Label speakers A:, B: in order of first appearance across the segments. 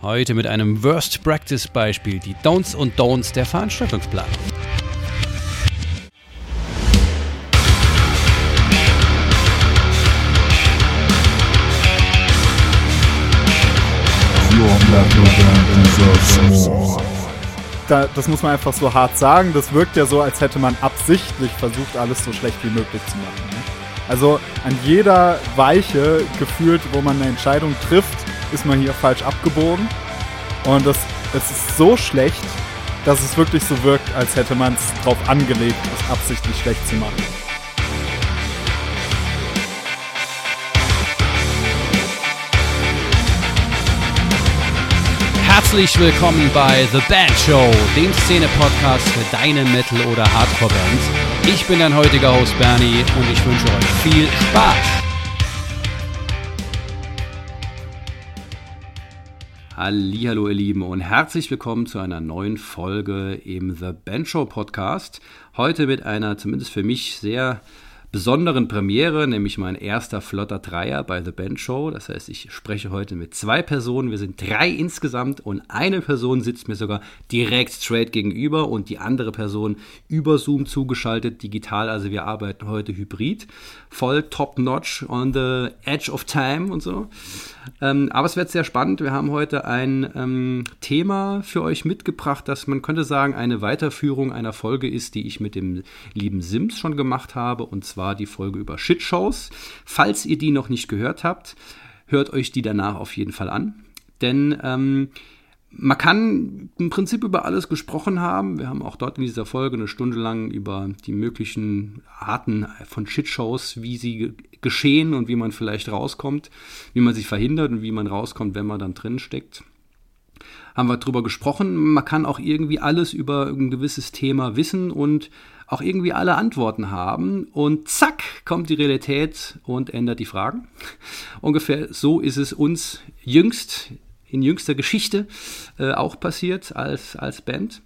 A: Heute mit einem Worst Practice Beispiel, die Don'ts und Don'ts der Veranstaltungsplanung.
B: Da, das muss man einfach so hart sagen. Das wirkt ja so, als hätte man absichtlich versucht, alles so schlecht wie möglich zu machen. Ne? Also an jeder Weiche gefühlt, wo man eine Entscheidung trifft, ist man hier falsch abgebogen. Und das, das ist so schlecht, dass es wirklich so wirkt, als hätte man es drauf angelegt, es absichtlich schlecht zu machen.
A: Herzlich willkommen bei The Band Show, dem Szene-Podcast für deine Metal- oder Hardcore-Bands. Ich bin dein heutiger Host Bernie und ich wünsche euch viel Spaß. Hallo ihr Lieben und herzlich willkommen zu einer neuen Folge im The Band Show Podcast. Heute mit einer zumindest für mich sehr besonderen Premiere, nämlich mein erster flotter Dreier bei The Band Show. Das heißt, ich spreche heute mit zwei Personen. Wir sind drei insgesamt und eine Person sitzt mir sogar direkt straight gegenüber und die andere Person über Zoom zugeschaltet, digital. Also wir arbeiten heute hybrid, voll top-notch on the edge of time und so. Ähm, aber es wird sehr spannend. Wir haben heute ein ähm, Thema für euch mitgebracht, das man könnte sagen eine Weiterführung einer Folge ist, die ich mit dem lieben Sims schon gemacht habe, und zwar die Folge über Shitshows. Falls ihr die noch nicht gehört habt, hört euch die danach auf jeden Fall an. Denn ähm, man kann im Prinzip über alles gesprochen haben. Wir haben auch dort in dieser Folge eine Stunde lang über die möglichen Arten von Shitshows, wie sie geschehen und wie man vielleicht rauskommt, wie man sie verhindert und wie man rauskommt, wenn man dann drin steckt. Haben wir drüber gesprochen. Man kann auch irgendwie alles über ein gewisses Thema wissen und auch irgendwie alle Antworten haben. Und zack, kommt die Realität und ändert die Fragen. Ungefähr so ist es uns jüngst in jüngster Geschichte äh, auch passiert als, als Band.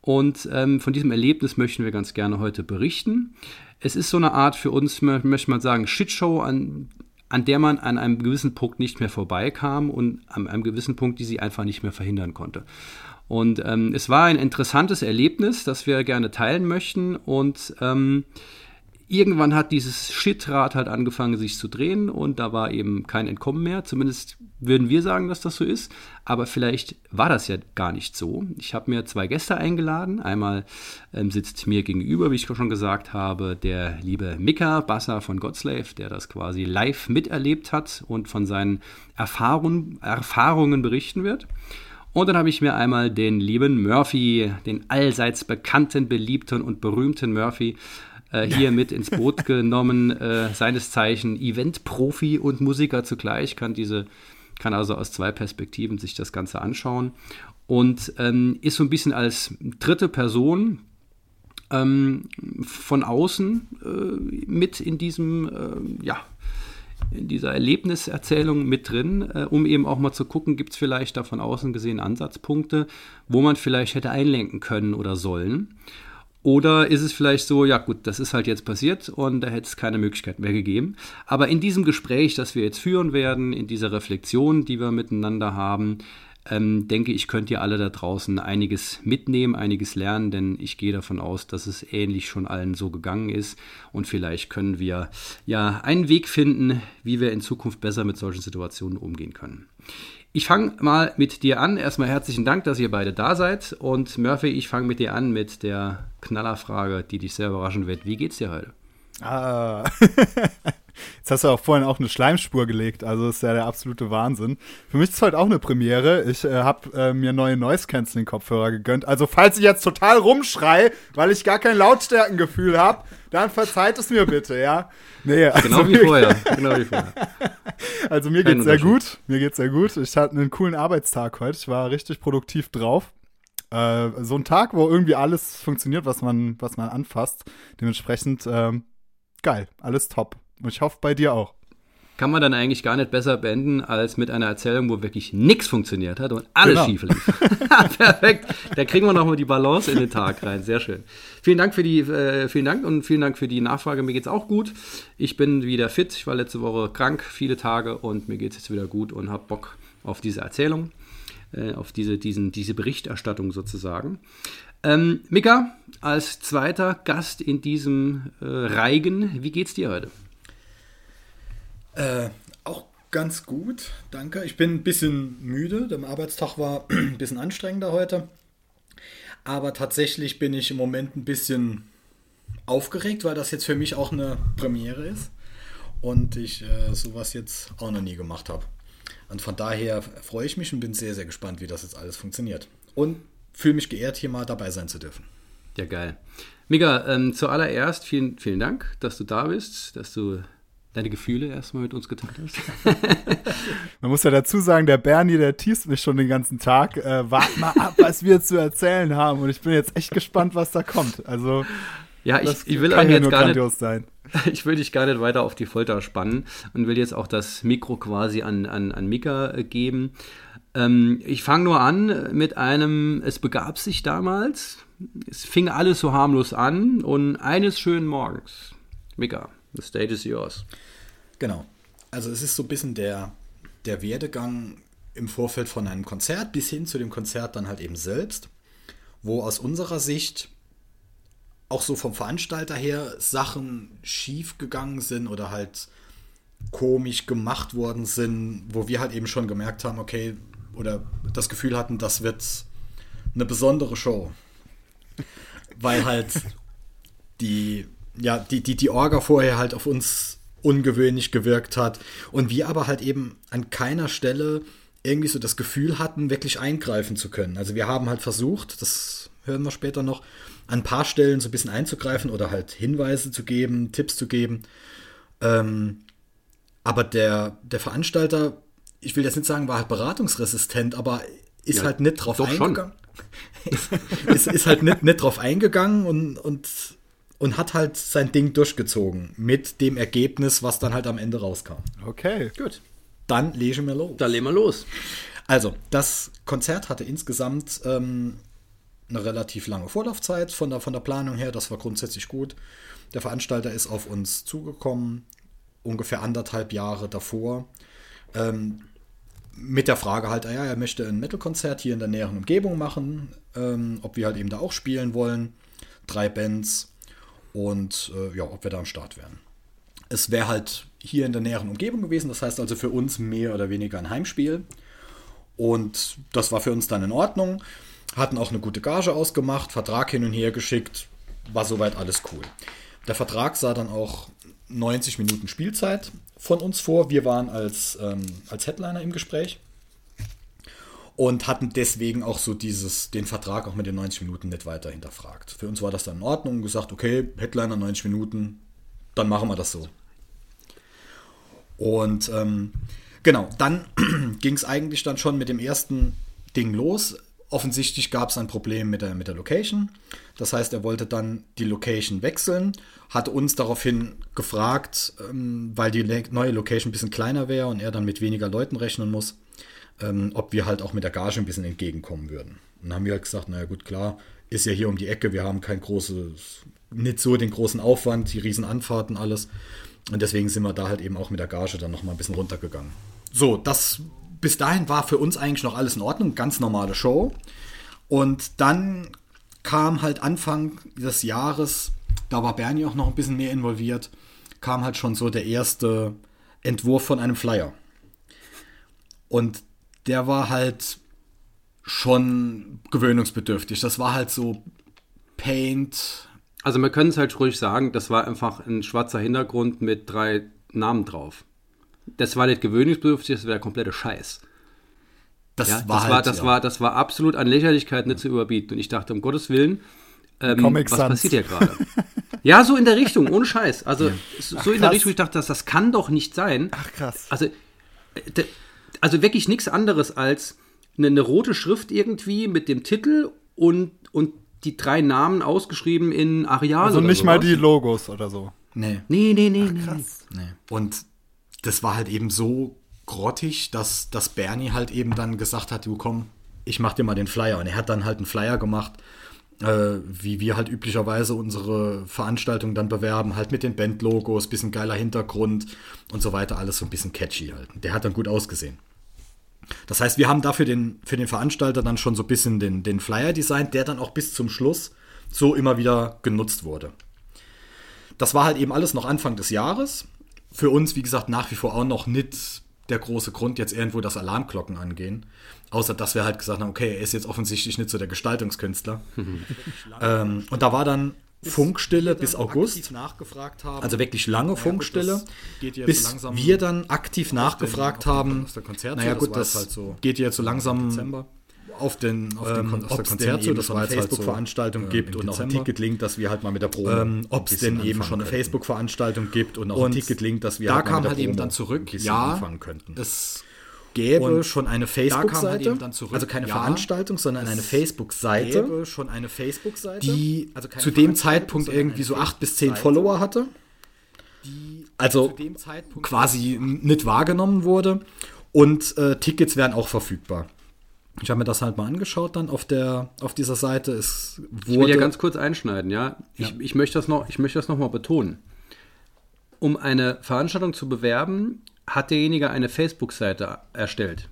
A: Und ähm, von diesem Erlebnis möchten wir ganz gerne heute berichten. Es ist so eine Art für uns, möchte man sagen, Shitshow, an, an der man an einem gewissen Punkt nicht mehr vorbeikam und an einem gewissen Punkt, die sie einfach nicht mehr verhindern konnte. Und ähm, es war ein interessantes Erlebnis, das wir gerne teilen möchten. Und ähm, irgendwann hat dieses Shitrad halt angefangen, sich zu drehen und da war eben kein Entkommen mehr. Zumindest würden wir sagen, dass das so ist. Aber vielleicht war das ja gar nicht so. Ich habe mir zwei Gäste eingeladen. Einmal ähm, sitzt mir gegenüber, wie ich schon gesagt habe, der liebe Mika Basser von Godslave, der das quasi live miterlebt hat und von seinen Erfahrungen, Erfahrungen berichten wird. Und dann habe ich mir einmal den lieben Murphy, den allseits bekannten, beliebten und berühmten Murphy äh, hier mit ins Boot genommen. Äh, seines Zeichen Event-Profi und Musiker zugleich, kann diese, kann also aus zwei Perspektiven sich das Ganze anschauen und ähm, ist so ein bisschen als dritte Person ähm, von außen äh, mit in diesem, äh, ja, in dieser Erlebniserzählung mit drin, äh, um eben auch mal zu gucken, gibt es vielleicht da von außen gesehen Ansatzpunkte, wo man vielleicht hätte einlenken können oder sollen. Oder ist es vielleicht so, ja gut, das ist halt jetzt passiert und da hätte es keine Möglichkeit mehr gegeben. Aber in diesem Gespräch, das wir jetzt führen werden, in dieser Reflexion, die wir miteinander haben, ähm, denke ich, könnt ihr alle da draußen einiges mitnehmen, einiges lernen, denn ich gehe davon aus, dass es ähnlich schon allen so gegangen ist und vielleicht können wir ja einen Weg finden, wie wir in Zukunft besser mit solchen Situationen umgehen können. Ich fange mal mit dir an. Erstmal herzlichen Dank, dass ihr beide da seid. Und Murphy, ich fange mit dir an mit der Knallerfrage, die dich sehr überraschen wird. Wie geht's dir heute?
B: Ah. Jetzt hast du auch vorhin auch eine Schleimspur gelegt, also ist ja der absolute Wahnsinn. Für mich ist es heute auch eine Premiere. Ich äh, habe äh, mir neue Noise Canceling Kopfhörer gegönnt. Also falls ich jetzt total rumschrei, weil ich gar kein Lautstärkengefühl habe, dann verzeiht es mir bitte, ja.
A: Nee, also genau wie vorher. Genau wie vorher.
B: Also mir geht's sehr gut. Mir geht's sehr gut. Ich hatte einen coolen Arbeitstag heute. Ich war richtig produktiv drauf. Äh, so ein Tag, wo irgendwie alles funktioniert, was man, was man anfasst. Dementsprechend ähm, geil, alles top. Und ich hoffe bei dir auch.
A: Kann man dann eigentlich gar nicht besser beenden als mit einer Erzählung, wo wirklich nichts funktioniert hat und alles genau. schief lief. Perfekt. Da kriegen wir nochmal die Balance in den Tag rein. Sehr schön. Vielen Dank für die, äh, vielen Dank und vielen Dank für die Nachfrage. Mir geht's auch gut. Ich bin wieder fit. Ich war letzte Woche krank, viele Tage und mir geht's jetzt wieder gut und habe Bock auf diese Erzählung. äh, auf diese, diesen, diese Berichterstattung sozusagen. Ähm, Mika, als zweiter Gast in diesem äh, Reigen, wie geht's dir heute?
C: Äh, auch ganz gut, danke. Ich bin ein bisschen müde. Der Arbeitstag war ein bisschen anstrengender heute. Aber tatsächlich bin ich im Moment ein bisschen aufgeregt, weil das jetzt für mich auch eine Premiere ist und ich äh, sowas jetzt auch noch nie gemacht habe. Und von daher freue ich mich und bin sehr, sehr gespannt, wie das jetzt alles funktioniert. Und fühle mich geehrt, hier mal dabei sein zu dürfen.
A: Ja, geil. Mika, ähm, zuallererst vielen, vielen Dank, dass du da bist, dass du deine Gefühle erstmal mit uns geteilt hast.
B: Man muss ja dazu sagen, der Bernie, der teast mich schon den ganzen Tag. Äh, wart mal ab, was wir zu erzählen haben. Und ich bin jetzt echt gespannt, was da kommt. Also,
A: ja, ich, ich will kann jetzt gar nicht, sein. Ich will dich gar nicht weiter auf die Folter spannen und will jetzt auch das Mikro quasi an, an, an Mika äh, geben. Ähm, ich fange nur an mit einem, es begab sich damals, es fing alles so harmlos an und eines schönen Morgens, Mika, the stage is yours.
C: Genau. Also es ist so ein bisschen der, der Werdegang im Vorfeld von einem Konzert bis hin zu dem Konzert dann halt eben selbst, wo aus unserer Sicht auch so vom Veranstalter her Sachen schief gegangen sind oder halt komisch gemacht worden sind, wo wir halt eben schon gemerkt haben, okay, oder das Gefühl hatten, das wird eine besondere Show. Weil halt die, ja, die, die, die Orga vorher halt auf uns ungewöhnlich gewirkt hat und wir aber halt eben an keiner Stelle irgendwie so das Gefühl hatten, wirklich eingreifen zu können. Also wir haben halt versucht, das hören wir später noch, an ein paar Stellen so ein bisschen einzugreifen oder halt Hinweise zu geben, Tipps zu geben. Ähm, aber der, der Veranstalter, ich will jetzt nicht sagen, war halt beratungsresistent, aber ist ja, halt nicht drauf eingegangen. ist, ist halt nicht, nicht drauf eingegangen und, und, und hat halt sein Ding durchgezogen mit dem Ergebnis, was dann halt am Ende rauskam.
B: Okay.
C: Gut. Dann legen wir los.
A: Dann legen wir los.
C: Also, das Konzert hatte insgesamt ähm, eine relativ lange Vorlaufzeit von der, von der Planung her. Das war grundsätzlich gut. Der Veranstalter ist auf uns zugekommen, ungefähr anderthalb Jahre davor. Ähm, mit der Frage halt, ja, er möchte ein Metal-Konzert hier in der näheren Umgebung machen, ähm, ob wir halt eben da auch spielen wollen. Drei Bands und äh, ja, ob wir da am Start wären. Es wäre halt hier in der näheren Umgebung gewesen, das heißt also für uns mehr oder weniger ein Heimspiel. Und das war für uns dann in Ordnung. Hatten auch eine gute Gage ausgemacht, Vertrag hin und her geschickt, war soweit alles cool. Der Vertrag sah dann auch 90 Minuten Spielzeit von uns vor. Wir waren als, ähm, als Headliner im Gespräch und hatten deswegen auch so dieses, den Vertrag auch mit den 90 Minuten nicht weiter hinterfragt. Für uns war das dann in Ordnung und gesagt, okay, Headliner 90 Minuten, dann machen wir das so. Und ähm, genau, dann ging es eigentlich dann schon mit dem ersten Ding los offensichtlich gab es ein Problem mit der, mit der Location. Das heißt, er wollte dann die Location wechseln, hat uns daraufhin gefragt, ähm, weil die neue Location ein bisschen kleiner wäre und er dann mit weniger Leuten rechnen muss, ähm, ob wir halt auch mit der Gage ein bisschen entgegenkommen würden. Und dann haben wir halt gesagt, naja gut, klar, ist ja hier um die Ecke, wir haben kein großes, nicht so den großen Aufwand, die riesen Anfahrten, alles. Und deswegen sind wir da halt eben auch mit der Gage dann nochmal ein bisschen runtergegangen. So, das bis dahin war für uns eigentlich noch alles in Ordnung, ganz normale Show. Und dann kam halt Anfang des Jahres, da war Bernie auch noch ein bisschen mehr involviert, kam halt schon so der erste Entwurf von einem Flyer. Und der war halt schon gewöhnungsbedürftig. Das war halt so Paint.
A: Also wir können es halt ruhig sagen, das war einfach ein schwarzer Hintergrund mit drei Namen drauf das war nicht gewöhnungsbedürftig, das war der komplette Scheiß. Das, ja, war, das, halt, war, das, ja. war, das war absolut an Lächerlichkeit nicht zu überbieten. Und ich dachte, um Gottes Willen, ähm, was Sans. passiert hier gerade? ja, so in der Richtung, ohne Scheiß. Also ja. so Ach, in der Richtung, ich dachte, das, das kann doch nicht sein.
B: Ach krass.
A: Also, äh, also wirklich nichts anderes als eine, eine, rote Schrift irgendwie mit dem Titel und, und die drei Namen ausgeschrieben in Areal.
B: Also nicht mal die Logos oder so.
C: Nee.
A: Nee, nee, nee. Ach, krass.
C: Nee. Und das war halt eben so grottig, dass, dass Bernie halt eben dann gesagt hat, du komm, ich mach dir mal den Flyer. Und er hat dann halt einen Flyer gemacht, äh, wie wir halt üblicherweise unsere Veranstaltung dann bewerben, halt mit den Bandlogos, bisschen geiler Hintergrund und so weiter, alles so ein bisschen catchy halt. Der hat dann gut ausgesehen. Das heißt, wir haben dafür den, für den Veranstalter dann schon so ein bisschen den, den Flyer designt, der dann auch bis zum Schluss so immer wieder genutzt wurde. Das war halt eben alles noch Anfang des Jahres. Für uns, wie gesagt, nach wie vor auch noch nicht der große Grund, jetzt irgendwo das Alarmglocken angehen. Außer, dass wir halt gesagt haben, okay, er ist jetzt offensichtlich nicht so der Gestaltungskünstler. ähm, und da war dann Funkstille bis August. Also wirklich lange Funkstille. bis so wir dann aktiv nachgefragt haben. Naja, gut, das, halt so geht jetzt so langsam auf den, auf den ähm, Kon Konzert zu, dass es eine Facebook-Veranstaltung halt so, gibt äh, und auch ein Ticket-Link, dass wir halt mal mit der Probe. Ähm, ob es denn eben schon eine Facebook-Veranstaltung gibt und auch und ein Ticket-Link, dass wir
B: da halt kam halt eben dann zurück,
C: ja, anfangen könnten. Es gäbe und schon eine Facebook-Seite,
B: halt
C: also keine ja, Veranstaltung, sondern eine Facebook-Seite,
B: gäbe schon eine Facebook-Seite,
C: die also zu dem Zeitpunkt irgendwie so acht bis zehn Follower hatte, also quasi nicht wahrgenommen wurde und äh, Tickets wären auch verfügbar. Ich habe mir das halt mal angeschaut dann auf der auf dieser Seite. Es
A: ich will ja ganz kurz einschneiden, ja. Ich, ja. ich möchte das noch, ich möchte das noch mal betonen. Um eine Veranstaltung zu bewerben, hat derjenige eine Facebook-Seite erstellt.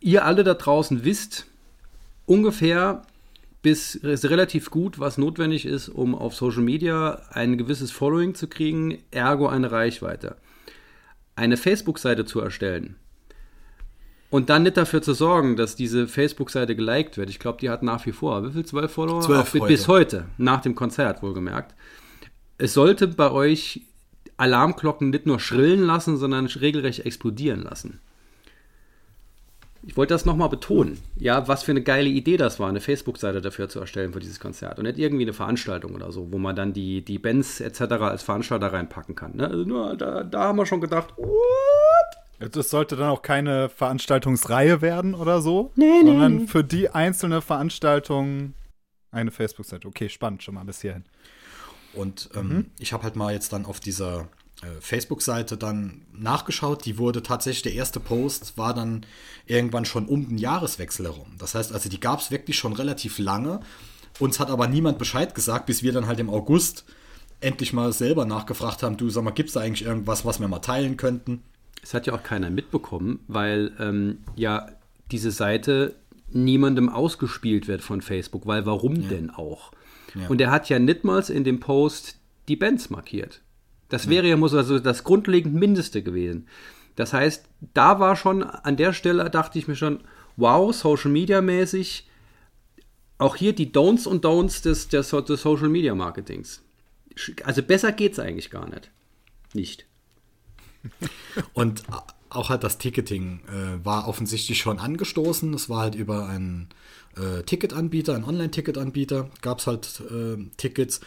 A: Ihr alle da draußen wisst ungefähr bis relativ gut, was notwendig ist, um auf Social Media ein gewisses Following zu kriegen, ergo eine Reichweite. Eine Facebook-Seite zu erstellen und dann nicht dafür zu sorgen, dass diese Facebook-Seite geliked wird. Ich glaube, die hat nach wie vor, wie viel? Zwölf Follower?
C: Zwölf.
A: Bis heute, nach dem Konzert wohlgemerkt. Es sollte bei euch Alarmglocken nicht nur schrillen lassen, sondern regelrecht explodieren lassen. Ich wollte das nochmal betonen. Ja, was für eine geile Idee das war, eine Facebook-Seite dafür zu erstellen für dieses Konzert. Und nicht irgendwie eine Veranstaltung oder so, wo man dann die, die Bands etc. als Veranstalter reinpacken kann. Ne? Also nur, da, da haben wir schon gedacht, what?
B: Das sollte dann auch keine Veranstaltungsreihe werden oder so,
A: nee,
B: sondern nee. für die einzelne Veranstaltung eine Facebook-Seite. Okay, spannend schon mal bis hierhin.
C: Und ähm, mhm. ich habe halt mal jetzt dann auf dieser äh, Facebook-Seite dann nachgeschaut. Die wurde tatsächlich, der erste Post war dann irgendwann schon um den Jahreswechsel herum. Das heißt also, die gab es wirklich schon relativ lange. Uns hat aber niemand Bescheid gesagt, bis wir dann halt im August endlich mal selber nachgefragt haben, du sag mal, gibt es da eigentlich irgendwas, was wir mal teilen könnten?
A: Es hat ja auch keiner mitbekommen, weil ähm, ja diese Seite niemandem ausgespielt wird von Facebook, weil warum ja. denn auch? Ja. Und er hat ja nicht mal in dem Post die Bands markiert. Das wäre ja muss also das grundlegend Mindeste gewesen. Das heißt, da war schon an der Stelle dachte ich mir schon, wow, Social Media mäßig, auch hier die Don'ts und Don'ts des, des, des Social Media Marketings. Also besser geht's eigentlich gar nicht. Nicht.
C: Und auch halt das Ticketing äh, war offensichtlich schon angestoßen. Es war halt über einen äh, Ticketanbieter, einen Online-Ticketanbieter, gab es halt äh, Tickets.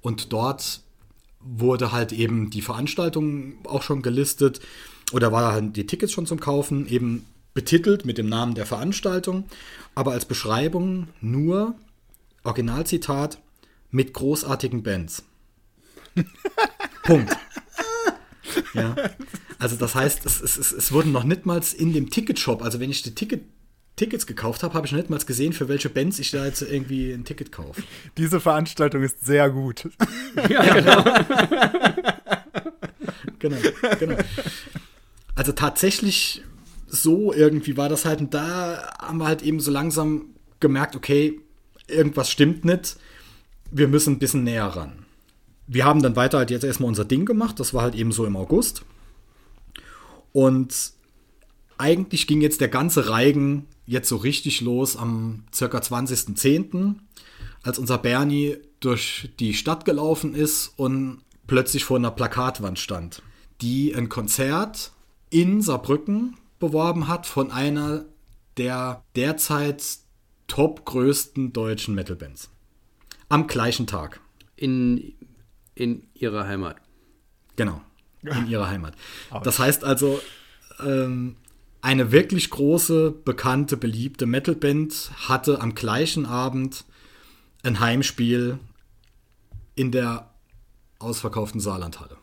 C: Und dort wurde halt eben die Veranstaltung auch schon gelistet oder war halt die Tickets schon zum Kaufen, eben betitelt mit dem Namen der Veranstaltung, aber als Beschreibung nur Originalzitat mit großartigen Bands. Punkt. Ja. Also das heißt, es, es, es wurden noch nicht mal in dem Ticketshop, also wenn ich die Ticket, Tickets gekauft habe, habe ich noch nicht mal gesehen, für welche Bands ich da jetzt irgendwie ein Ticket kaufe.
B: Diese Veranstaltung ist sehr gut.
C: Ja, genau. genau, genau. Also tatsächlich so irgendwie war das halt, und da haben wir halt eben so langsam gemerkt, okay, irgendwas stimmt nicht, wir müssen ein bisschen näher ran wir haben dann weiter halt jetzt erstmal unser Ding gemacht. Das war halt eben so im August. Und eigentlich ging jetzt der ganze Reigen jetzt so richtig los am circa 20.10., als unser Bernie durch die Stadt gelaufen ist und plötzlich vor einer Plakatwand stand, die ein Konzert in Saarbrücken beworben hat von einer der derzeit top größten deutschen Metalbands. Am gleichen Tag.
A: In in ihrer Heimat.
C: Genau, in ihrer Heimat. Das heißt also, ähm, eine wirklich große, bekannte, beliebte Metalband hatte am gleichen Abend ein Heimspiel in der ausverkauften Saarlandhalle.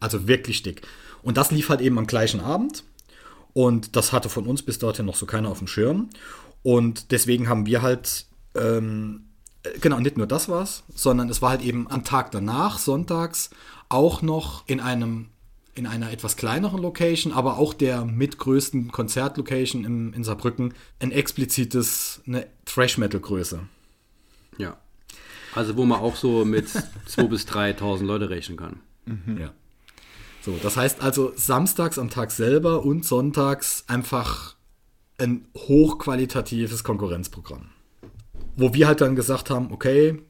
C: Also wirklich dick. Und das lief halt eben am gleichen Abend. Und das hatte von uns bis dorthin noch so keiner auf dem Schirm. Und deswegen haben wir halt ähm, genau, nicht nur das war's, sondern es war halt eben am Tag danach, sonntags, auch noch in einem in einer etwas kleineren Location, aber auch der mitgrößten Konzertlocation in, in Saarbrücken ein explizites, eine Thrash-Metal-Größe.
A: Ja. Also wo man auch so mit 2.000 bis 3.000 Leute rechnen kann.
C: Mhm. Ja. So, das heißt also samstags am Tag selber und sonntags einfach ein hochqualitatives Konkurrenzprogramm. Wo wir halt dann gesagt haben, okay,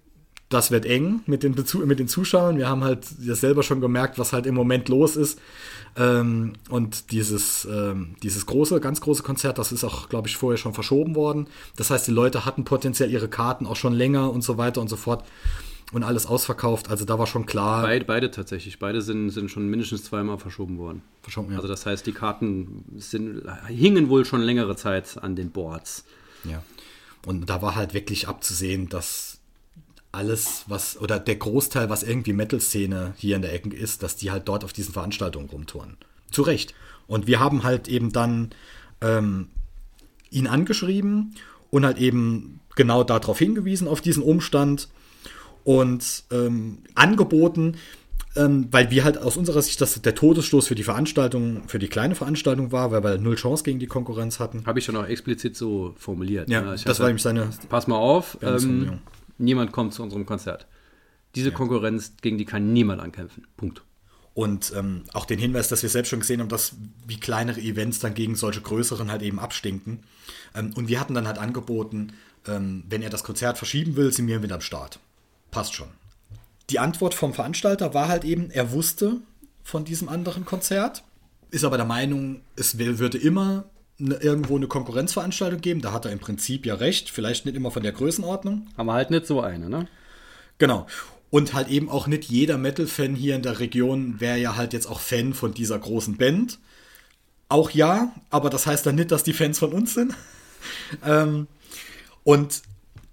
C: das wird eng mit den, Bezu mit den Zuschauern. Wir haben halt das selber schon gemerkt, was halt im Moment los ist. Ähm, und dieses, ähm, dieses große, ganz große Konzert, das ist auch, glaube ich, vorher schon verschoben worden. Das heißt, die Leute hatten potenziell ihre Karten auch schon länger und so weiter und so fort. Und alles ausverkauft. Also da war schon klar.
A: Beide, beide tatsächlich. Beide sind, sind schon mindestens zweimal verschoben worden. Verschoben, ja. Also das heißt, die Karten sind, hingen wohl schon längere Zeit an den Boards.
C: Ja. Und da war halt wirklich abzusehen, dass alles, was, oder der Großteil, was irgendwie Metal-Szene hier in der Ecke ist, dass die halt dort auf diesen Veranstaltungen rumtouren. Zu Recht. Und wir haben halt eben dann ähm, ihn angeschrieben und halt eben genau darauf hingewiesen, auf diesen Umstand und ähm, angeboten, ähm, weil wir halt aus unserer Sicht das der Todesstoß für die Veranstaltung, für die kleine Veranstaltung war, weil wir null Chance gegen die Konkurrenz hatten.
A: Habe ich schon auch explizit so formuliert.
C: Ja, ne? das war nämlich seine.
A: Pass mal auf, ähm, niemand kommt zu unserem Konzert. Diese ja. Konkurrenz, gegen die kann niemand ankämpfen. Punkt.
C: Und ähm, auch den Hinweis, dass wir selbst schon gesehen haben, dass wie kleinere Events dann gegen solche größeren halt eben abstinken. Ähm, und wir hatten dann halt angeboten, ähm, wenn er das Konzert verschieben will, sind wir wieder am Start. Passt schon. Die Antwort vom Veranstalter war halt eben, er wusste von diesem anderen Konzert, ist aber der Meinung, es würde immer irgendwo eine Konkurrenzveranstaltung geben. Da hat er im Prinzip ja recht. Vielleicht nicht immer von der Größenordnung.
A: Aber halt nicht so eine, ne?
C: Genau. Und halt eben auch nicht jeder Metal-Fan hier in der Region wäre ja halt jetzt auch Fan von dieser großen Band. Auch ja, aber das heißt dann nicht, dass die Fans von uns sind. ähm, und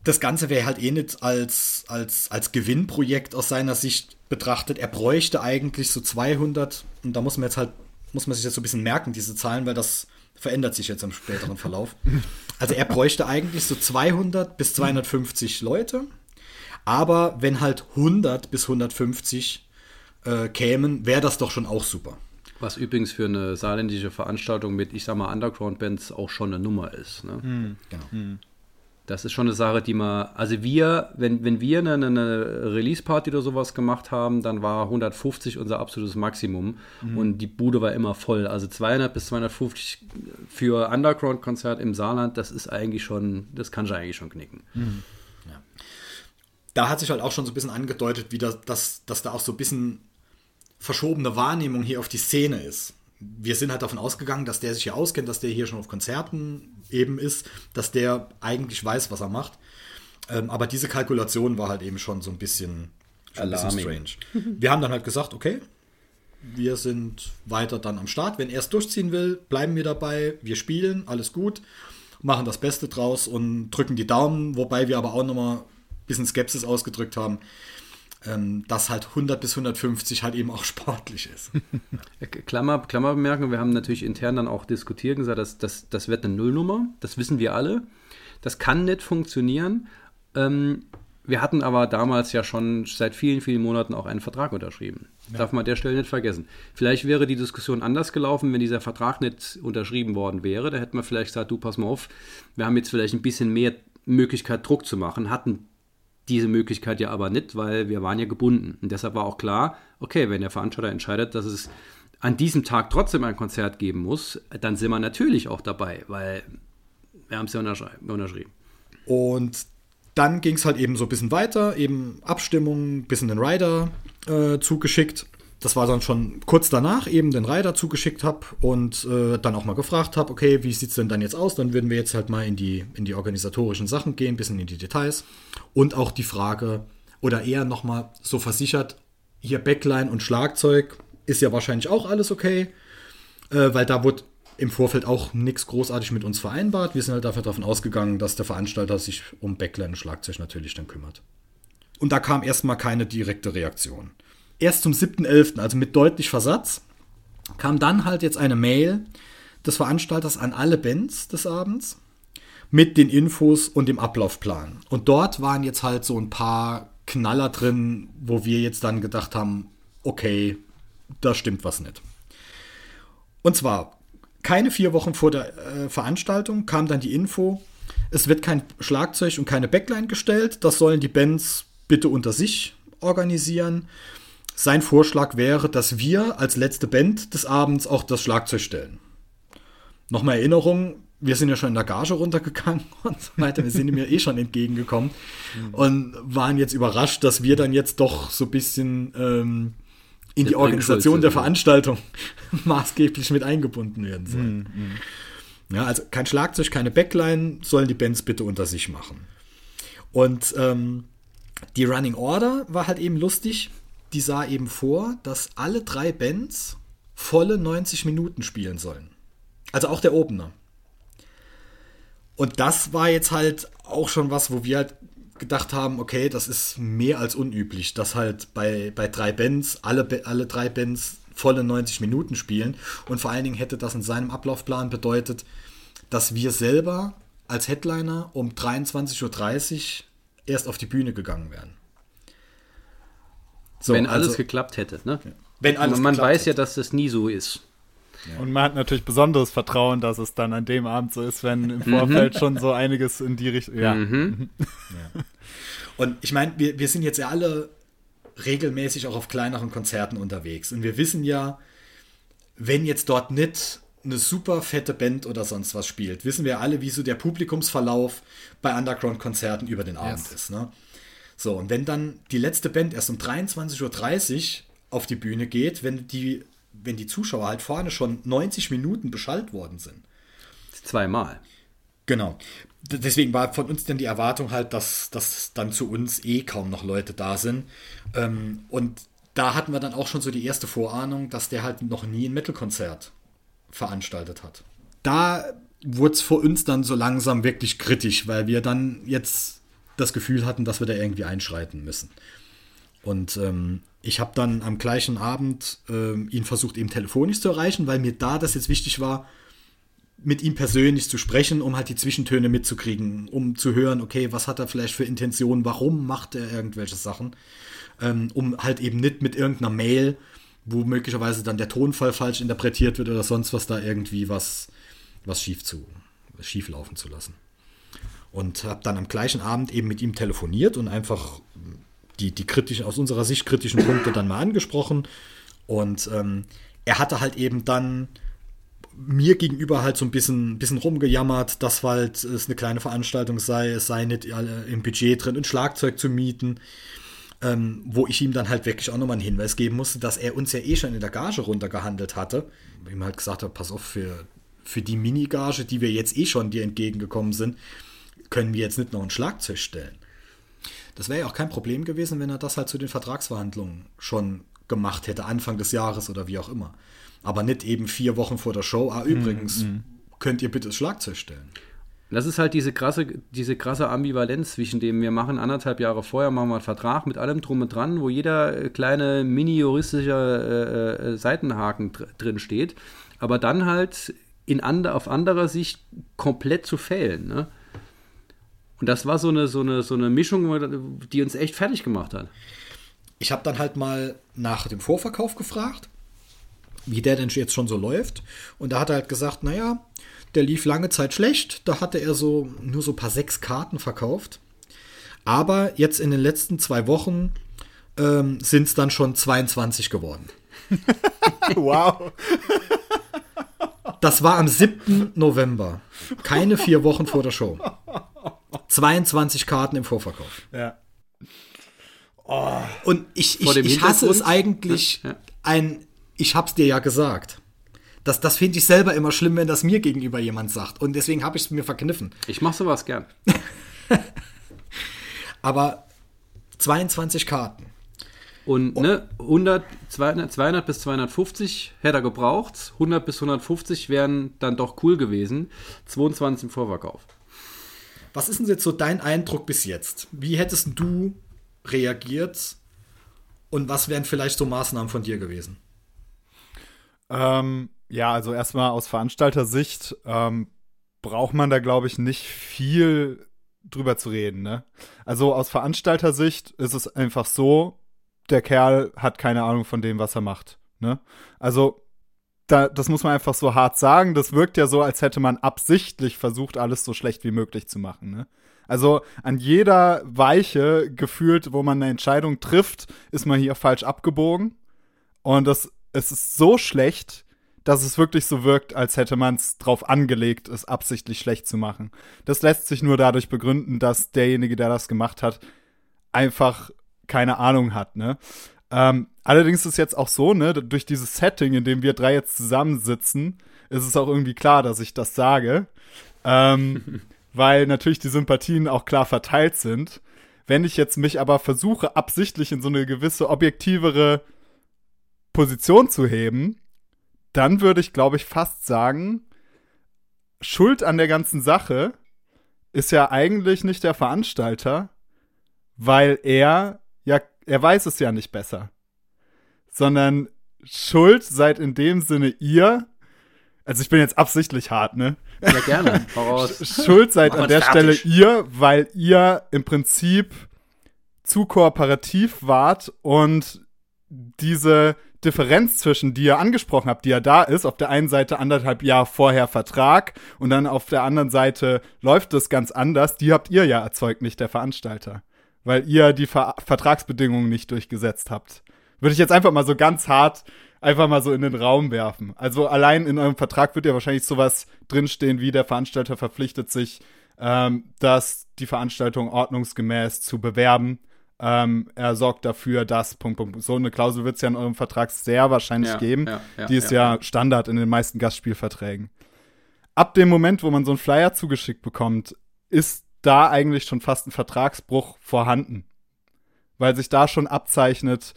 C: das Ganze wäre halt eh nicht als, als, als Gewinnprojekt aus seiner Sicht betrachtet. Er bräuchte eigentlich so 200, und da muss man jetzt halt, muss man sich jetzt so ein bisschen merken, diese Zahlen, weil das verändert sich jetzt im späteren Verlauf. Also er bräuchte eigentlich so 200 bis 250 Leute. Aber wenn halt 100 bis 150 äh, kämen, wäre das doch schon auch super.
A: Was übrigens für eine saarländische Veranstaltung mit, ich sag mal, Underground-Bands auch schon eine Nummer ist. Ne? Mhm. Genau. Mhm. Das ist schon eine Sache, die man, also wir, wenn, wenn wir eine, eine Release-Party oder sowas gemacht haben, dann war 150 unser absolutes Maximum mhm. und die Bude war immer voll. Also 200 bis 250 für Underground-Konzert im Saarland, das ist eigentlich schon, das kann ich eigentlich schon knicken. Mhm.
C: Ja. Da hat sich halt auch schon so ein bisschen angedeutet, wie das, dass, dass da auch so ein bisschen verschobene Wahrnehmung hier auf die Szene ist wir sind halt davon ausgegangen, dass der sich hier auskennt, dass der hier schon auf Konzerten eben ist, dass der eigentlich weiß, was er macht. Ähm, aber diese Kalkulation war halt eben schon so ein bisschen, schon ein bisschen strange. Wir haben dann halt gesagt, okay, wir sind weiter dann am Start. Wenn er es durchziehen will, bleiben wir dabei. Wir spielen, alles gut, machen das Beste draus und drücken die Daumen, wobei wir aber auch nochmal ein bisschen Skepsis ausgedrückt haben ähm, dass halt 100 bis 150 halt eben auch sportlich ist.
A: Klammer, Klammerbemerkung, wir haben natürlich intern dann auch diskutiert und gesagt, das, das, das wird eine Nullnummer, das wissen wir alle. Das kann nicht funktionieren. Ähm, wir hatten aber damals ja schon seit vielen, vielen Monaten auch einen Vertrag unterschrieben. Ja. Darf man an der Stelle nicht vergessen. Vielleicht wäre die Diskussion anders gelaufen, wenn dieser Vertrag nicht unterschrieben worden wäre. Da hätten wir vielleicht gesagt, du pass mal auf, wir haben jetzt vielleicht ein bisschen mehr Möglichkeit, Druck zu machen, hatten diese Möglichkeit ja aber nicht, weil wir waren ja gebunden. Und deshalb war auch klar, okay, wenn der Veranstalter entscheidet, dass es an diesem Tag trotzdem ein Konzert geben muss, dann sind wir natürlich auch dabei, weil wir haben es ja unterschrieben.
C: Und dann ging es halt eben so ein bisschen weiter, eben Abstimmung, ein bisschen den Rider äh, zugeschickt das war dann schon kurz danach eben den Reiter zugeschickt habe und äh, dann auch mal gefragt habe, okay, wie sieht es denn dann jetzt aus? Dann würden wir jetzt halt mal in die, in die organisatorischen Sachen gehen, ein bisschen in die Details. Und auch die Frage, oder eher nochmal so versichert, hier Backline und Schlagzeug ist ja wahrscheinlich auch alles okay, äh, weil da wurde im Vorfeld auch nichts großartig mit uns vereinbart. Wir sind halt dafür davon ausgegangen, dass der Veranstalter sich um Backline und Schlagzeug natürlich dann kümmert. Und da kam erstmal keine direkte Reaktion erst zum 7.11., also mit deutlich Versatz, kam dann halt jetzt eine Mail des Veranstalters an alle Bands des Abends mit den Infos und dem Ablaufplan. Und dort waren jetzt halt so ein paar Knaller drin, wo wir jetzt dann gedacht haben, okay, da stimmt was nicht. Und zwar, keine vier Wochen vor der äh, Veranstaltung kam dann die Info, es wird kein Schlagzeug und keine Backline gestellt. Das sollen die Bands bitte unter sich organisieren. Sein Vorschlag wäre, dass wir als letzte Band des Abends auch das Schlagzeug stellen. Nochmal Erinnerung, wir sind ja schon in der Gage runtergegangen und so weiter. Wir sind mir eh schon entgegengekommen und waren jetzt überrascht, dass wir dann jetzt doch so ein bisschen ähm, in die Organisation der Veranstaltung maßgeblich mit eingebunden werden sollen. Mhm. Ja, also kein Schlagzeug, keine Backline, sollen die Bands bitte unter sich machen. Und ähm, die Running Order war halt eben lustig. Die sah eben vor, dass alle drei Bands volle 90 Minuten spielen sollen. Also auch der Opener. Und das war jetzt halt auch schon was, wo wir halt gedacht haben, okay, das ist mehr als unüblich, dass halt bei, bei drei Bands, alle, alle drei Bands volle 90 Minuten spielen. Und vor allen Dingen hätte das in seinem Ablaufplan bedeutet, dass wir selber als Headliner um 23.30 Uhr erst auf die Bühne gegangen wären.
A: So, Wenn alles also, geklappt hätte, ne?
C: Wenn alles
A: man weiß hätte. ja, dass das nie so ist.
B: Ja. Und man hat natürlich besonderes Vertrauen, dass es dann an dem Abend so ist, wenn im Vorfeld schon so einiges in die Richtung. Ja. Mhm.
C: ja. Und ich meine, wir, wir sind jetzt ja alle regelmäßig auch auf kleineren Konzerten unterwegs. Und wir wissen ja, wenn jetzt dort nicht eine super fette Band oder sonst was spielt, wissen wir alle, wie so der Publikumsverlauf bei Underground-Konzerten über den Abend yes. ist. Ne? So, und wenn dann die letzte Band erst um 23.30 Uhr auf die Bühne geht, wenn die wenn die Zuschauer halt vorne schon 90 Minuten beschallt worden sind.
A: Zweimal.
C: Genau. Deswegen war von uns dann die Erwartung halt, dass, dass dann zu uns eh kaum noch Leute da sind. Ähm, und da hatten wir dann auch schon so die erste Vorahnung, dass der halt noch nie ein Metal-Konzert veranstaltet hat. Da wurde es für uns dann so langsam wirklich kritisch, weil wir dann jetzt das Gefühl hatten, dass wir da irgendwie einschreiten müssen. Und ähm, ich habe dann am gleichen Abend äh, ihn versucht, eben telefonisch zu erreichen, weil mir da das jetzt wichtig war, mit ihm persönlich zu sprechen, um halt die Zwischentöne mitzukriegen, um zu hören, okay, was hat er vielleicht für Intentionen, warum macht er irgendwelche Sachen, ähm, um halt eben nicht mit irgendeiner Mail, wo möglicherweise dann der Tonfall falsch interpretiert wird oder sonst was, da irgendwie was, was schief, zu, schief laufen zu lassen. Und habe dann am gleichen Abend eben mit ihm telefoniert und einfach die, die kritischen, aus unserer Sicht kritischen Punkte dann mal angesprochen. Und ähm, er hatte halt eben dann mir gegenüber halt so ein bisschen, bisschen rumgejammert, dass halt es eine kleine Veranstaltung sei, es sei nicht im Budget drin, ein Schlagzeug zu mieten. Ähm, wo ich ihm dann halt wirklich auch nochmal einen Hinweis geben musste, dass er uns ja eh schon in der Gage runtergehandelt hatte. Ich ihm halt gesagt habe, pass auf, für, für die Minigage, die wir jetzt eh schon dir entgegengekommen sind, können wir jetzt nicht noch ein Schlagzeug stellen. Das wäre ja auch kein Problem gewesen, wenn er das halt zu den Vertragsverhandlungen schon gemacht hätte, Anfang des Jahres oder wie auch immer. Aber nicht eben vier Wochen vor der Show. Ah, übrigens, mm, könnt ihr bitte das Schlagzeug stellen.
A: Das ist halt diese krasse, diese krasse Ambivalenz zwischen dem, wir machen anderthalb Jahre vorher, machen wir einen Vertrag mit allem drum und dran, wo jeder kleine mini-juristische äh, äh, Seitenhaken dr drin steht, aber dann halt in and auf anderer Sicht komplett zu fehlen. Ne? Und das war so eine, so eine, so eine Mischung, die uns echt fertig gemacht hat.
C: Ich habe dann halt mal nach dem Vorverkauf gefragt, wie der denn jetzt schon so läuft. Und da hat er halt gesagt, naja, der lief lange Zeit schlecht. Da hatte er so nur so ein paar sechs Karten verkauft. Aber jetzt in den letzten zwei Wochen ähm, sind es dann schon 22 geworden.
B: wow.
C: Das war am 7. November. Keine vier Wochen vor der Show. 22 Karten im Vorverkauf.
B: Ja.
C: Oh. Und ich, ich, ich hasse es eigentlich, ja, ein, ich hab's dir ja gesagt. Das, das finde ich selber immer schlimm, wenn das mir gegenüber jemand sagt. Und deswegen habe ich es mir verkniffen.
A: Ich mache sowas gern.
C: Aber 22 Karten.
A: Und ne, 100, 200, 200 bis 250 hätte er gebraucht. 100 bis 150 wären dann doch cool gewesen. 22 im Vorverkauf.
C: Was ist denn jetzt so dein Eindruck bis jetzt? Wie hättest du reagiert und was wären vielleicht so Maßnahmen von dir gewesen?
B: Ähm, ja, also erstmal aus Veranstaltersicht ähm, braucht man da, glaube ich, nicht viel drüber zu reden. Ne? Also aus Veranstaltersicht ist es einfach so, der Kerl hat keine Ahnung von dem, was er macht. Ne? Also da, das muss man einfach so hart sagen. Das wirkt ja so, als hätte man absichtlich versucht, alles so schlecht wie möglich zu machen. Ne? Also an jeder Weiche gefühlt, wo man eine Entscheidung trifft, ist man hier falsch abgebogen. Und das, es ist so schlecht, dass es wirklich so wirkt, als hätte man es drauf angelegt, es absichtlich schlecht zu machen. Das lässt sich nur dadurch begründen, dass derjenige, der das gemacht hat, einfach keine Ahnung hat, ne? Ähm, allerdings ist es jetzt auch so, ne, durch dieses Setting, in dem wir drei jetzt zusammensitzen, ist es auch irgendwie klar, dass ich das sage. Ähm, weil natürlich die Sympathien auch klar verteilt sind. Wenn ich jetzt mich aber versuche, absichtlich in so eine gewisse objektivere Position zu heben, dann würde ich, glaube ich, fast sagen, Schuld an der ganzen Sache ist ja eigentlich nicht der Veranstalter, weil er er weiß es ja nicht besser. Sondern Schuld seid in dem Sinne ihr, also ich bin jetzt absichtlich hart, ne?
A: Ja, gerne.
B: Schuld seid an der fertig. Stelle ihr, weil ihr im Prinzip zu kooperativ wart und diese Differenz zwischen, die ihr angesprochen habt, die ja da ist, auf der einen Seite anderthalb Jahre vorher Vertrag und dann auf der anderen Seite läuft es ganz anders, die habt ihr ja erzeugt, nicht der Veranstalter. Weil ihr die Ver Vertragsbedingungen nicht durchgesetzt habt. Würde ich jetzt einfach mal so ganz hart einfach mal so in den Raum werfen. Also allein in eurem Vertrag wird ja wahrscheinlich sowas drinstehen, wie der Veranstalter verpflichtet sich, ähm, dass die Veranstaltung ordnungsgemäß zu bewerben ähm, er sorgt dafür, dass Punkt, Punkt, so eine Klausel wird es ja in eurem Vertrag sehr wahrscheinlich ja, geben. Ja, ja, die ist ja, Standard in den meisten Gastspielverträgen. Ab dem Moment, wo man so einen Flyer zugeschickt bekommt, ist da eigentlich schon fast ein Vertragsbruch vorhanden. Weil sich da schon abzeichnet,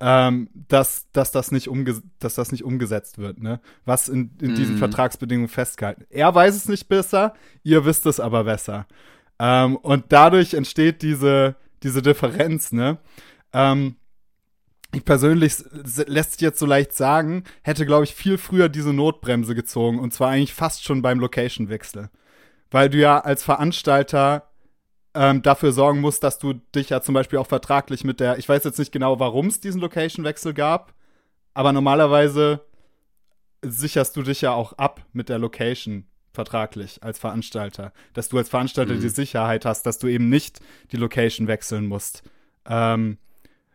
B: ähm, dass, dass, das nicht dass das nicht umgesetzt wird, ne? Was in, in mm. diesen Vertragsbedingungen festgehalten. Er weiß es nicht besser, ihr wisst es aber besser. Ähm, und dadurch entsteht diese, diese Differenz, ne? Ähm, ich persönlich, lässt sich jetzt so leicht sagen, hätte, glaube ich, viel früher diese Notbremse gezogen und zwar eigentlich fast schon beim Location-Wechsel. Weil du ja als Veranstalter ähm, dafür sorgen musst, dass du dich ja zum Beispiel auch vertraglich mit der, ich weiß jetzt nicht genau, warum es diesen Location-Wechsel gab, aber normalerweise sicherst du dich ja auch ab mit der Location vertraglich als Veranstalter. Dass du als Veranstalter mhm. die Sicherheit hast, dass du eben nicht die Location wechseln musst. Ähm,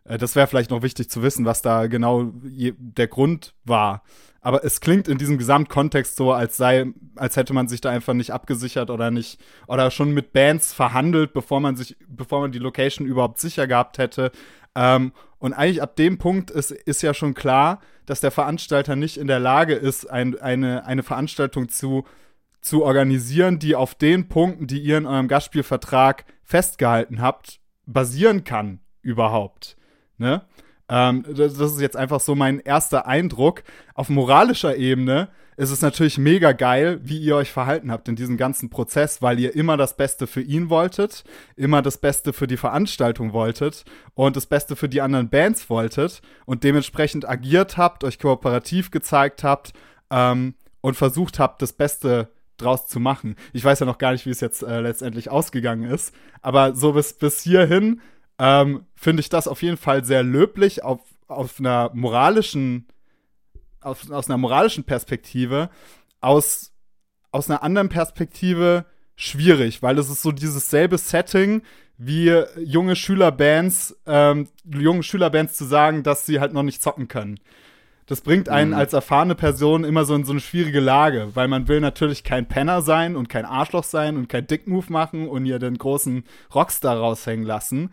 B: äh, das wäre vielleicht noch wichtig zu wissen, was da genau der Grund war. Aber es klingt in diesem Gesamtkontext so, als sei, als hätte man sich da einfach nicht abgesichert oder nicht, oder schon mit Bands verhandelt, bevor man sich, bevor man die Location überhaupt sicher gehabt hätte. Ähm, und eigentlich ab dem Punkt ist, ist ja schon klar, dass der Veranstalter nicht in der Lage ist, ein, eine, eine Veranstaltung zu zu organisieren, die auf den Punkten, die ihr in eurem Gastspielvertrag festgehalten habt, basieren kann überhaupt. Ne? Ähm, das, das, ist jetzt einfach so mein erster Eindruck. Auf moralischer Ebene ist es natürlich mega geil, wie ihr euch verhalten habt in diesem ganzen Prozess, weil ihr immer das Beste für ihn wolltet, immer das Beste für die Veranstaltung wolltet und das Beste für die anderen Bands wolltet und dementsprechend agiert habt, euch kooperativ gezeigt habt ähm, und versucht habt, das Beste draus zu machen. Ich weiß ja noch gar nicht, wie es jetzt äh, letztendlich ausgegangen ist, aber so bis, bis hierhin ähm, finde ich das auf jeden Fall sehr löblich auf, auf einer moralischen, auf, aus einer moralischen Perspektive, aus, aus einer anderen Perspektive schwierig, weil es ist so dieses selbe Setting wie junge Schülerbands, ähm, junge Schülerbands zu sagen, dass sie halt noch nicht zocken können. Das bringt einen mhm. als erfahrene Person immer so in so eine schwierige Lage, weil man will natürlich kein Penner sein und kein Arschloch sein und kein Dickmove machen und hier den großen Rockstar raushängen lassen.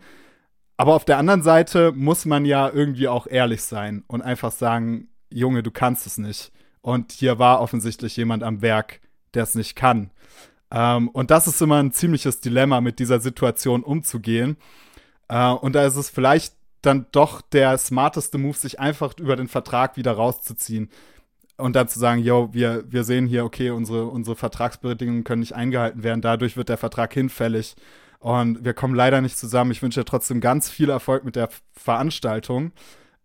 B: Aber auf der anderen Seite muss man ja irgendwie auch ehrlich sein und einfach sagen, Junge, du kannst es nicht. Und hier war offensichtlich jemand am Werk, der es nicht kann. Ähm, und das ist immer ein ziemliches Dilemma, mit dieser Situation umzugehen. Äh, und da ist es vielleicht dann doch der smarteste Move, sich einfach über den Vertrag wieder rauszuziehen und dann zu sagen, yo, wir, wir sehen hier, okay, unsere, unsere Vertragsbedingungen können nicht eingehalten werden, dadurch wird der Vertrag hinfällig und wir kommen leider nicht zusammen. Ich wünsche dir trotzdem ganz viel Erfolg mit der Veranstaltung.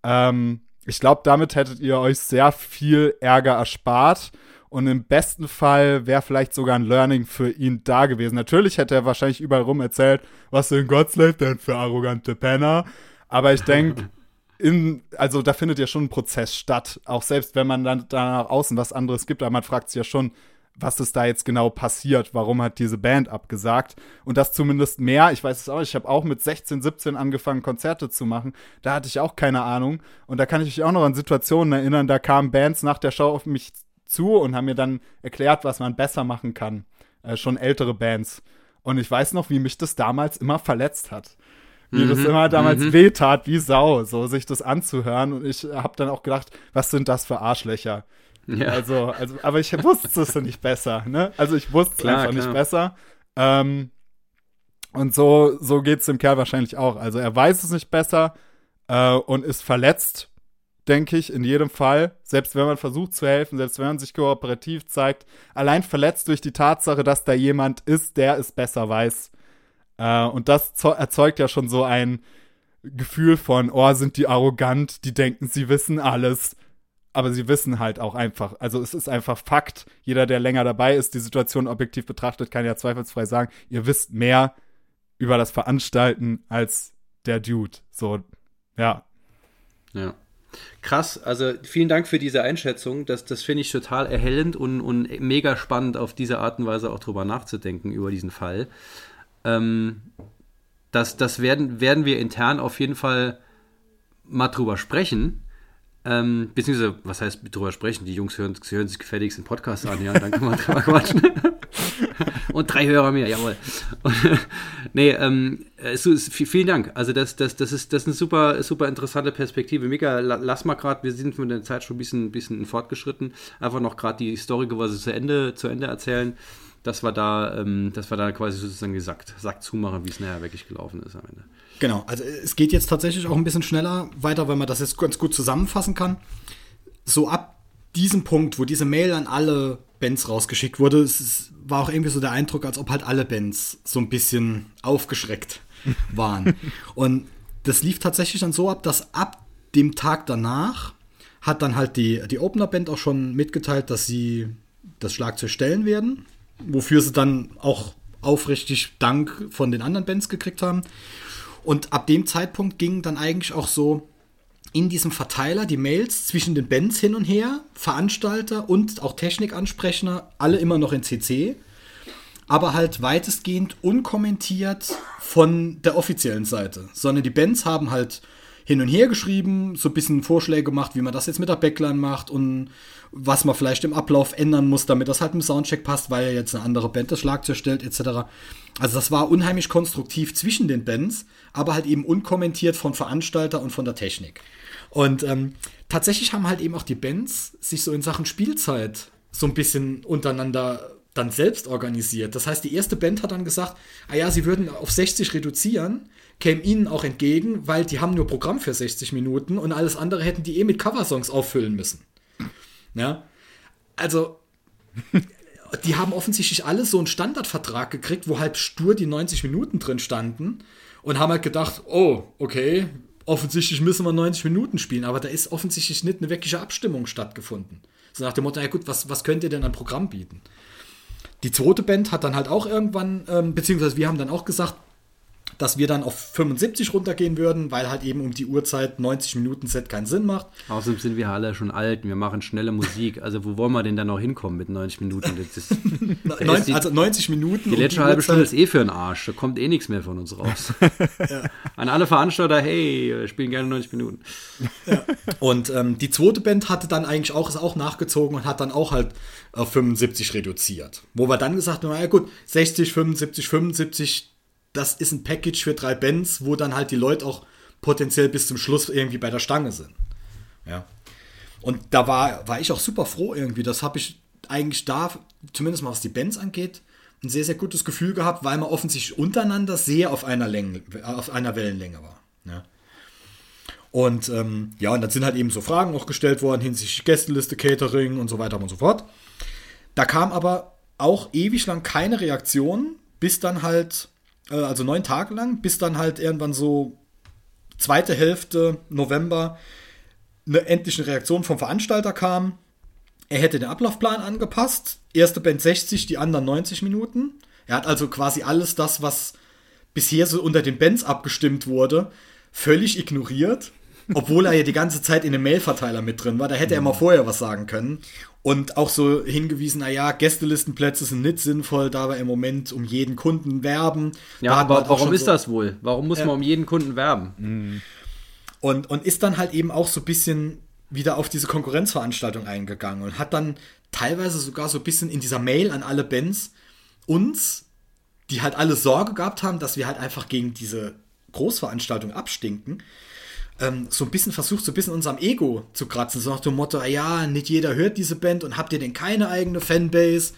B: Ähm, ich glaube, damit hättet ihr euch sehr viel Ärger erspart. Und im besten Fall wäre vielleicht sogar ein Learning für ihn da gewesen. Natürlich hätte er wahrscheinlich überall rum erzählt, was denn Godslave denn für arrogante Penner. Aber ich denke, in, also da findet ja schon ein Prozess statt. Auch selbst wenn man dann da nach außen was anderes gibt, aber man fragt sich ja schon, was ist da jetzt genau passiert? Warum hat diese Band abgesagt? Und das zumindest mehr, ich weiß es auch, ich habe auch mit 16, 17 angefangen, Konzerte zu machen. Da hatte ich auch keine Ahnung. Und da kann ich mich auch noch an Situationen erinnern, da kamen Bands nach der Show auf mich zu und haben mir dann erklärt, was man besser machen kann. Äh, schon ältere Bands. Und ich weiß noch, wie mich das damals immer verletzt hat. Wie mhm, das immer damals mhm. wehtat, wie Sau, so sich das anzuhören. Und ich habe dann auch gedacht, was sind das für Arschlöcher? Ja. Also, also, aber ich wusste es nicht besser, ne? Also ich wusste es einfach klar. nicht besser. Ähm, und so, so geht es dem Kerl wahrscheinlich auch. Also er weiß es nicht besser äh, und ist verletzt, denke ich, in jedem Fall. Selbst wenn man versucht zu helfen, selbst wenn man sich kooperativ zeigt. Allein verletzt durch die Tatsache, dass da jemand ist, der es besser weiß. Äh, und das erzeugt ja schon so ein Gefühl von, oh, sind die arrogant, die denken, sie wissen alles aber sie wissen halt auch einfach, also es ist einfach Fakt. Jeder, der länger dabei ist, die Situation objektiv betrachtet, kann ja zweifelsfrei sagen, ihr wisst mehr über das Veranstalten als der Dude. So, ja.
A: Ja. Krass, also vielen Dank für diese Einschätzung. Das, das finde ich total erhellend und, und mega spannend, auf diese Art und Weise auch drüber nachzudenken, über diesen Fall. Ähm, das das werden, werden wir intern auf jeden Fall mal drüber sprechen ähm, beziehungsweise, was heißt drüber sprechen? Die Jungs hören, hören sich gefälligst den Podcast an, ja, dann kann man drüber quatschen. Und drei Hörer mehr, jawohl. Und, nee, ähm, es, es, vielen Dank. Also das, das, das, ist, das ist eine super, super interessante Perspektive. Mika, lass mal gerade, wir sind von der Zeit schon ein bisschen, bisschen fortgeschritten, einfach noch gerade die Story quasi zu Ende, zu Ende erzählen dass wir da, ähm, dass wir da quasi sozusagen gesagt, Sack zumachen, wie es nachher wirklich gelaufen ist am Ende.
C: Genau, also es geht jetzt tatsächlich auch ein bisschen schneller weiter, weil man das jetzt ganz gut zusammenfassen kann. So ab diesem Punkt, wo diese Mail an alle Bands rausgeschickt wurde, es war auch irgendwie so der Eindruck, als ob halt alle Bands so ein bisschen aufgeschreckt waren. Und das lief tatsächlich dann so ab, dass ab dem Tag danach hat dann halt die, die Opener-Band auch schon mitgeteilt, dass sie das Schlagzeug stellen werden, wofür sie dann auch aufrichtig Dank von den anderen Bands gekriegt haben. Und ab dem Zeitpunkt gingen dann eigentlich auch so in diesem Verteiler die Mails zwischen den Bands hin und her, Veranstalter und auch Technikansprechner, alle immer noch in CC, aber halt weitestgehend unkommentiert von der offiziellen Seite, sondern die Bands haben halt hin und her geschrieben, so ein bisschen Vorschläge gemacht, wie man das jetzt mit der Backline macht und was man vielleicht im Ablauf ändern muss, damit das halt im Soundcheck passt, weil ja jetzt eine andere Band das Schlagzeug stellt, etc. Also das war unheimlich konstruktiv zwischen den Bands, aber halt eben unkommentiert von Veranstalter und von der Technik. Und ähm, tatsächlich haben halt eben auch die Bands sich so in Sachen Spielzeit so ein bisschen untereinander dann selbst organisiert. Das heißt, die erste Band hat dann gesagt, ah ja, sie würden auf 60 reduzieren, käme ihnen auch entgegen, weil die haben nur Programm für 60 Minuten und alles andere hätten die eh mit Coversongs auffüllen müssen. Ja, also die haben offensichtlich alle so einen Standardvertrag gekriegt, wo halt stur die 90 Minuten drin standen und haben halt gedacht, oh, okay, offensichtlich müssen wir 90 Minuten spielen, aber da ist offensichtlich nicht eine wirkliche Abstimmung stattgefunden. So nach dem Motto, ja gut, was, was könnt ihr denn an Programm bieten? Die zweite Band hat dann halt auch irgendwann, ähm, beziehungsweise wir haben dann auch gesagt, dass wir dann auf 75 runtergehen würden, weil halt eben um die Uhrzeit 90 Minuten Set keinen Sinn macht.
A: Außerdem sind wir alle schon alt, wir machen schnelle Musik. Also wo wollen wir denn dann noch hinkommen mit 90 Minuten? Ist,
C: 90, die, also 90 Minuten.
A: Die letzte um die halbe Stunde ist eh für den Arsch. Da kommt eh nichts mehr von uns raus. ja. An alle Veranstalter, hey, wir spielen gerne 90 Minuten.
C: Ja. Und ähm, die zweite Band hatte dann eigentlich auch, ist auch nachgezogen und hat dann auch halt auf 75 reduziert. Wo wir dann gesagt haben, na ja gut, 60, 75, 75, das ist ein Package für drei Bands, wo dann halt die Leute auch potenziell bis zum Schluss irgendwie bei der Stange sind. Ja. Und da war, war ich auch super froh irgendwie. Das habe ich eigentlich da, zumindest mal was die Bands angeht, ein sehr, sehr gutes Gefühl gehabt, weil man offensichtlich untereinander sehr auf einer, Länge, auf einer Wellenlänge war. Ja. Und ähm, ja, und dann sind halt eben so Fragen auch gestellt worden hinsichtlich Gästeliste, Catering und so weiter und so fort. Da kam aber auch ewig lang keine Reaktion, bis dann halt äh, also neun Tage lang, bis dann halt irgendwann so zweite Hälfte November eine endliche Reaktion vom Veranstalter kam. Er hätte den Ablaufplan angepasst. Erste Band 60, die anderen 90 Minuten. Er hat also quasi alles das, was bisher so unter den Bands abgestimmt wurde, völlig ignoriert. Obwohl er ja die ganze Zeit in dem Mailverteiler mit drin war. Da hätte er mal vorher was sagen können. Und auch so hingewiesen, naja, Gästelistenplätze sind nicht sinnvoll, da wir im Moment um jeden Kunden werben.
A: Ja, aber warum ist
C: so-
A: das wohl? Warum muss man um jeden Kunden werben?
C: Und, und ist dann halt eben auch so ein bisschen wieder auf diese Konkurrenzveranstaltung eingegangen und hat dann teilweise sogar so ein bisschen in dieser Mail an alle Bands uns, die halt alle Sorge gehabt haben, dass wir halt einfach gegen diese Großveranstaltung abstinken, ähm, so ein bisschen versucht, so ein bisschen unserem Ego zu kratzen. So nach dem Motto, ah ja, nicht jeder hört diese Band und habt ihr denn keine eigene Fanbase?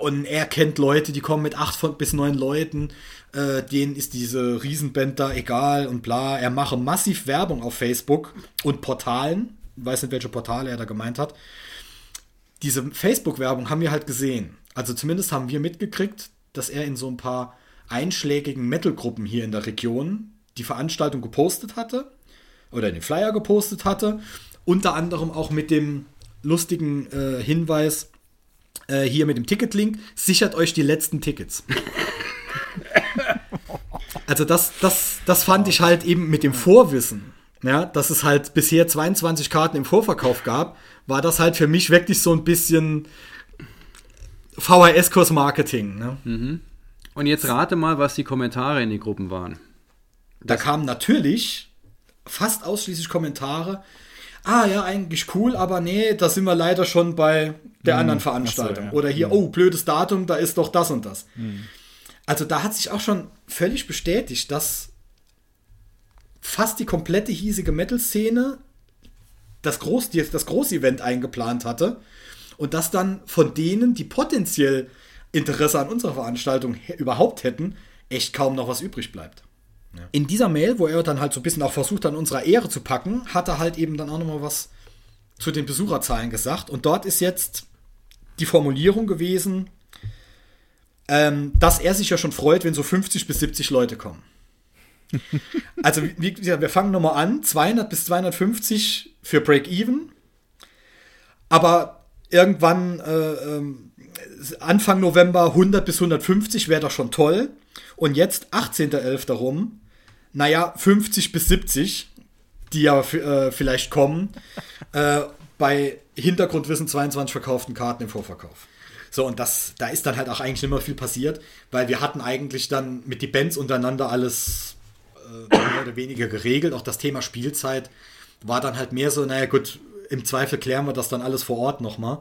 C: Und er kennt Leute, die kommen mit acht von, bis neun Leuten, äh, denen ist diese Riesenband da egal und bla. Er mache massiv Werbung auf Facebook und Portalen. Ich weiß nicht, welche Portale er da gemeint hat. Diese Facebook-Werbung haben wir halt gesehen. Also zumindest haben wir mitgekriegt, dass er in so ein paar einschlägigen Metal-Gruppen hier in der Region die Veranstaltung gepostet hatte oder den Flyer gepostet hatte. Unter anderem auch mit dem lustigen äh, Hinweis äh, hier mit dem Ticketlink, sichert euch die letzten Tickets. also das, das, das fand ich halt eben mit dem Vorwissen, ja, dass es halt bisher 22 Karten im Vorverkauf gab, war das halt für mich wirklich so ein bisschen VHS-Kurs-Marketing. Ne?
A: Und jetzt rate mal, was die Kommentare in den Gruppen waren.
C: Da kamen natürlich fast ausschließlich Kommentare. Ah ja, eigentlich cool, aber nee, da sind wir leider schon bei der anderen Veranstaltung.
B: ja.
C: Oder hier, oh, blödes Datum, da ist doch das und das. Also da hat sich auch schon völlig bestätigt, dass fast die komplette hiesige Metal-Szene das, Groß, das Großevent eingeplant hatte und dass dann von denen, die potenziell Interesse an unserer Veranstaltung überhaupt hätten, echt kaum noch was übrig bleibt. In dieser Mail, wo er dann halt so ein bisschen auch versucht, an unserer Ehre zu packen, hat er halt eben dann auch nochmal was zu den Besucherzahlen gesagt. Und dort ist jetzt die Formulierung gewesen, ähm, dass er sich ja schon freut, wenn so 50 bis 70 Leute kommen. Also, wie gesagt, wir fangen nochmal an: 200 bis 250 für Break-Even. Aber irgendwann, äh, ähm, Anfang November 100 bis 150 wäre doch schon toll. Und jetzt 18.11. rum, naja, 50 bis 70, die ja äh, vielleicht kommen, äh, bei Hintergrundwissen 22 verkauften Karten im Vorverkauf. So, und das, da ist dann halt auch eigentlich nicht mehr viel passiert, weil wir hatten eigentlich dann mit die Bands untereinander alles äh, mehr oder weniger geregelt. Auch das Thema Spielzeit war dann halt mehr so, naja gut, im Zweifel klären wir das dann alles vor Ort nochmal.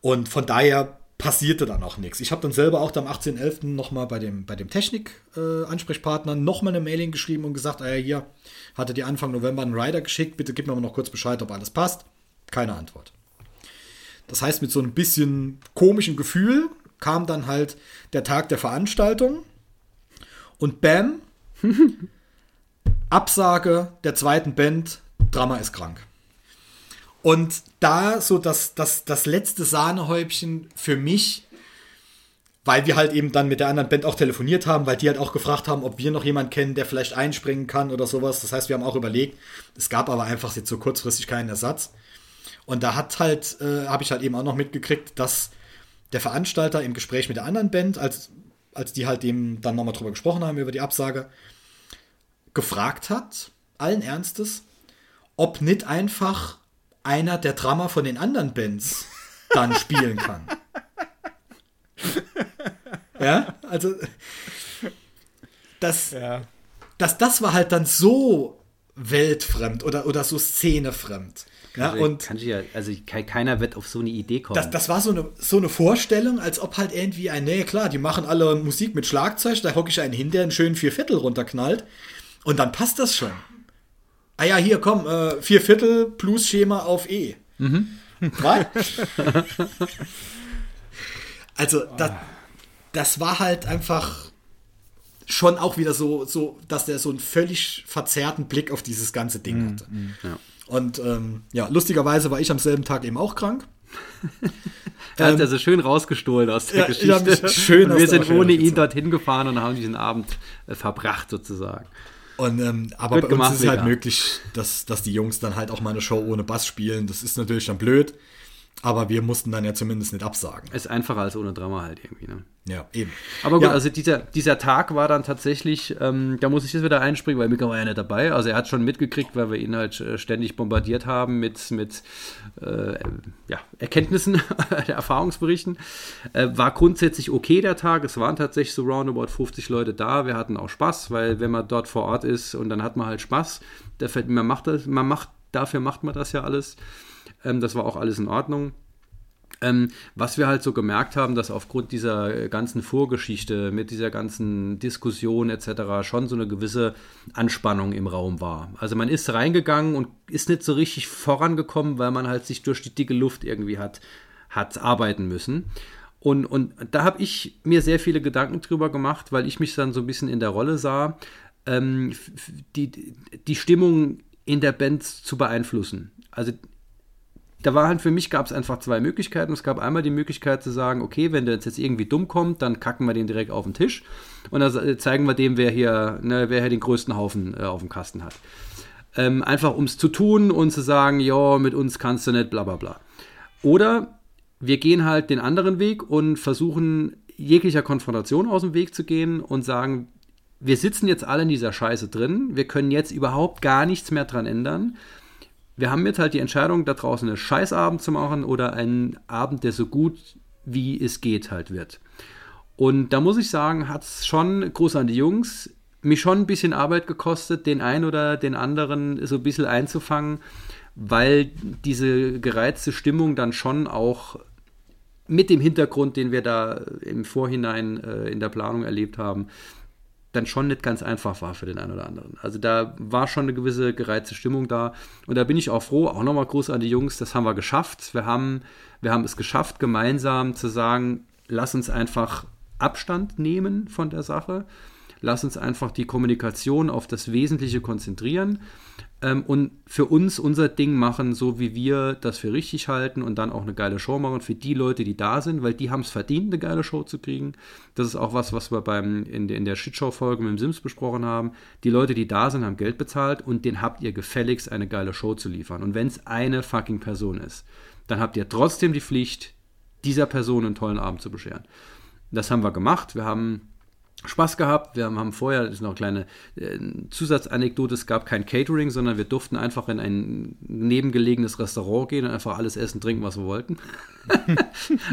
C: Und von daher passierte dann auch nichts. Ich habe dann selber auch am 18.11. nochmal bei dem, bei dem Technik-Ansprechpartner nochmal eine Mailing geschrieben und gesagt, ah ja, hier hatte die Anfang November einen Rider geschickt, bitte gib mir mal noch kurz Bescheid, ob alles passt. Keine Antwort. Das heißt, mit so ein bisschen komischen Gefühl kam dann halt der Tag der Veranstaltung und bam, Absage der zweiten Band, Drama ist krank. Und da so das, das, das letzte Sahnehäubchen für mich, weil wir halt eben dann mit der anderen Band auch telefoniert haben, weil die halt auch gefragt haben, ob wir noch jemanden kennen, der vielleicht einspringen kann oder sowas. Das heißt, wir haben auch überlegt, es gab aber einfach jetzt so kurzfristig keinen Ersatz. Und da hat halt, äh, habe ich halt eben auch noch mitgekriegt, dass der Veranstalter im Gespräch mit der anderen Band, als, als die halt dem dann nochmal drüber gesprochen haben, über die Absage, gefragt hat, allen Ernstes, ob nicht einfach einer der Drummer von den anderen Bands dann spielen kann. ja, also das,
B: Ja.
C: das, das war halt dann so weltfremd oder, oder so szenefremd. Ja,
A: Also,
C: und
A: ja, also ke- keiner wird auf so eine Idee kommen.
C: das, das war so eine, so eine Vorstellung, als ob halt irgendwie ein, nee, klar, die machen alle Musik mit Schlagzeug, da hocke ich einen hin, der einen schönen Vierviertel runterknallt und dann passt das schon. Ah ja, hier, komm, äh, Vierviertel plus Schema auf E. Was? also, das, das war halt einfach schon auch wieder so, so, dass der so einen völlig verzerrten Blick auf dieses ganze Ding hatte.
A: ja.
C: Und ähm, ja, lustigerweise war ich am selben Tag eben auch krank.
A: Er hat also schön rausgestohlen aus der
C: Ähm, ja,
A: Geschichte.
C: schön
A: und wir sind ohne ihn dorthin gefahren und haben diesen Abend äh, verbracht sozusagen.
C: Und, ähm, aber
A: Gut
C: bei uns
A: gemacht,
C: ist es halt möglich, dass, dass die Jungs dann halt auch mal eine Show ohne Bass spielen. Das ist natürlich dann blöd. Aber wir mussten dann ja zumindest nicht absagen.
A: Ist einfacher als ohne Drama halt irgendwie, ne?
C: Ja, eben.
A: Aber gut,
C: Ja.
A: also dieser, dieser Tag war dann tatsächlich, ähm, da muss ich jetzt wieder einspringen, weil Mika war ja nicht dabei. Also er hat schon mitgekriegt, weil wir ihn halt äh, ständig bombardiert haben mit, mit äh, ja, Erkenntnissen, Erfahrungsberichten. Äh, war grundsätzlich okay der Tag. Es waren tatsächlich so roundabout 50 Leute da. Wir hatten auch Spaß, weil wenn man dort vor Ort ist und dann hat man halt Spaß. Dafür, man macht das, man macht, dafür macht man das ja alles. Ähm, das war auch alles in Ordnung. Ähm, was wir halt so gemerkt haben, dass aufgrund dieser äh, ganzen Vorgeschichte mit dieser ganzen Diskussion etc. schon so eine gewisse Anspannung im Raum war. Also man ist reingegangen und ist nicht so richtig vorangekommen, weil man halt sich durch die dicke Luft irgendwie hat, hat arbeiten müssen. Und, und da habe ich mir sehr viele Gedanken drüber gemacht, weil ich mich dann so ein bisschen in der Rolle sah, ähm, die, die Stimmung in der Band zu beeinflussen. Also da war halt für mich gab es einfach zwei Möglichkeiten. Es gab einmal die Möglichkeit zu sagen, okay, wenn der jetzt irgendwie dumm kommt, dann kacken wir den direkt auf den Tisch und dann äh, zeigen wir dem, wer hier, ne, wer hier den größten Haufen äh, auf dem Kasten hat. Ähm, einfach um es zu tun und zu sagen, ja, mit uns kannst du nicht, bla bla bla. Oder wir gehen halt den anderen Weg und versuchen jeglicher Konfrontation aus dem Weg zu gehen und sagen, wir sitzen jetzt alle in dieser Scheiße drin, wir können jetzt überhaupt gar nichts mehr dran ändern wir haben jetzt halt die Entscheidung, da draußen einen Scheißabend zu machen oder einen Abend, der so gut wie es geht halt wird. Und da muss ich sagen, hat es schon, groß an die Jungs, mich schon ein bisschen Arbeit gekostet, den einen oder den anderen so ein bisschen einzufangen, weil diese gereizte Stimmung dann schon auch mit dem Hintergrund, den wir da im Vorhinein äh, in der Planung erlebt haben, dann schon nicht ganz einfach war für den einen oder anderen. Also da war schon eine gewisse gereizte Stimmung da. Und da bin ich auch froh, auch nochmal groß an die Jungs, das haben wir geschafft. Wir haben, wir haben es geschafft, gemeinsam zu sagen, lass uns einfach Abstand nehmen von der Sache. Lass uns einfach die Kommunikation auf das Wesentliche konzentrieren ähm, und für uns unser Ding machen, so wie wir das für richtig halten und dann auch eine geile Show machen für die Leute, die da sind, weil die haben es verdient, eine geile Show zu kriegen. Das ist auch was, was wir beim, in, der- in der Shitshow-Folge mit dem Sims besprochen haben. Die Leute, die da sind, haben Geld bezahlt und den habt ihr gefälligst, eine geile Show zu liefern. Und wenn es eine fucking Person ist, dann habt ihr trotzdem die Pflicht, dieser Person einen tollen Abend zu bescheren. Das haben wir gemacht. Wir haben Spaß gehabt. Wir haben, vorher, das ist noch eine kleine äh, Zusatzanekdote, es gab kein Catering, sondern wir durften einfach in ein nebengelegenes Restaurant gehen und einfach alles essen, trinken, was wir wollten.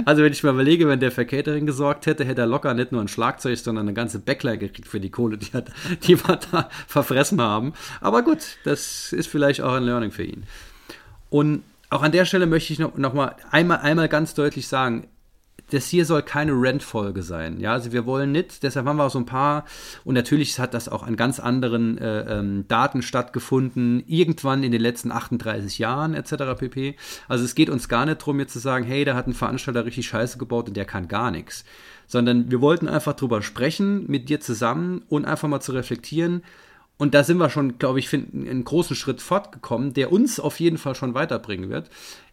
A: also wenn ich mal überlege, wenn der für Catering gesorgt hätte, hätte er locker nicht nur ein Schlagzeug, sondern eine ganze Backline gekriegt für die Kohle, die, er, die wir da verfressen haben. Aber gut, das ist vielleicht auch ein Learning für ihn. Und auch an der Stelle möchte ich noch, noch mal einmal, einmal ganz deutlich sagen, das hier soll keine Rent-Folge sein. Ja, also wir wollen nicht, deshalb haben wir auch so ein paar, und natürlich hat das auch an ganz anderen äh, ähm, Daten stattgefunden, irgendwann in den letzten 38 Jahren etc. pp. Also es geht uns gar nicht darum, jetzt zu sagen, hey, da hat ein Veranstalter richtig Scheiße gebaut und der kann gar nichts. Sondern wir wollten einfach drüber sprechen, mit dir zusammen und einfach mal zu reflektieren. Und da sind wir schon, glaube ich, find, einen großen Schritt fortgekommen, der uns auf jeden Fall schon weiterbringen wird.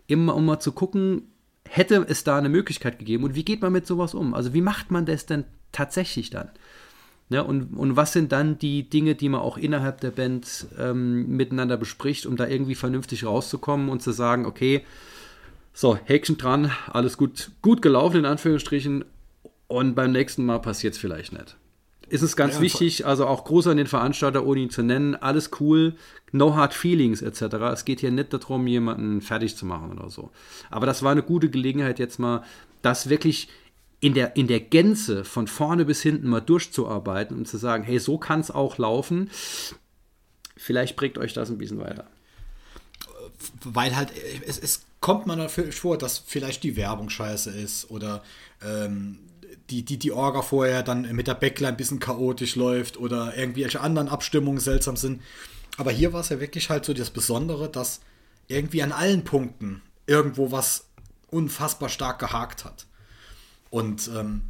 A: Immer um mal zu gucken, hätte es da eine Möglichkeit gegeben und wie geht man mit sowas um? Also wie macht man das denn tatsächlich dann? Ja, und, und was sind dann die Dinge, die man auch innerhalb der Band ähm, miteinander bespricht, um da irgendwie vernünftig rauszukommen und zu sagen, okay, so, Häkchen dran, alles gut, gut gelaufen in Anführungsstrichen und beim nächsten Mal passiert es vielleicht nicht. Ist es ganz
C: Ja,
A: wichtig, also auch groß an den Veranstalter, ohne ihn zu nennen, alles cool, no hard feelings etc. Es geht hier nicht darum, jemanden fertig zu machen oder so. Aber das war eine gute Gelegenheit, jetzt mal das wirklich in der, in der Gänze von vorne bis hinten mal durchzuarbeiten und zu sagen, hey, so kann es auch laufen. Vielleicht prägt euch das ein bisschen weiter.
C: weil halt es, es kommt man dafür vor, dass vielleicht die Werbung scheiße ist oder ähm, die, die, die Orga vorher dann mit der Backline ein bisschen chaotisch läuft oder irgendwelche anderen Abstimmungen seltsam sind. Aber hier war es ja wirklich halt so das Besondere, dass irgendwie an allen Punkten irgendwo was unfassbar stark gehakt hat. Und, ähm,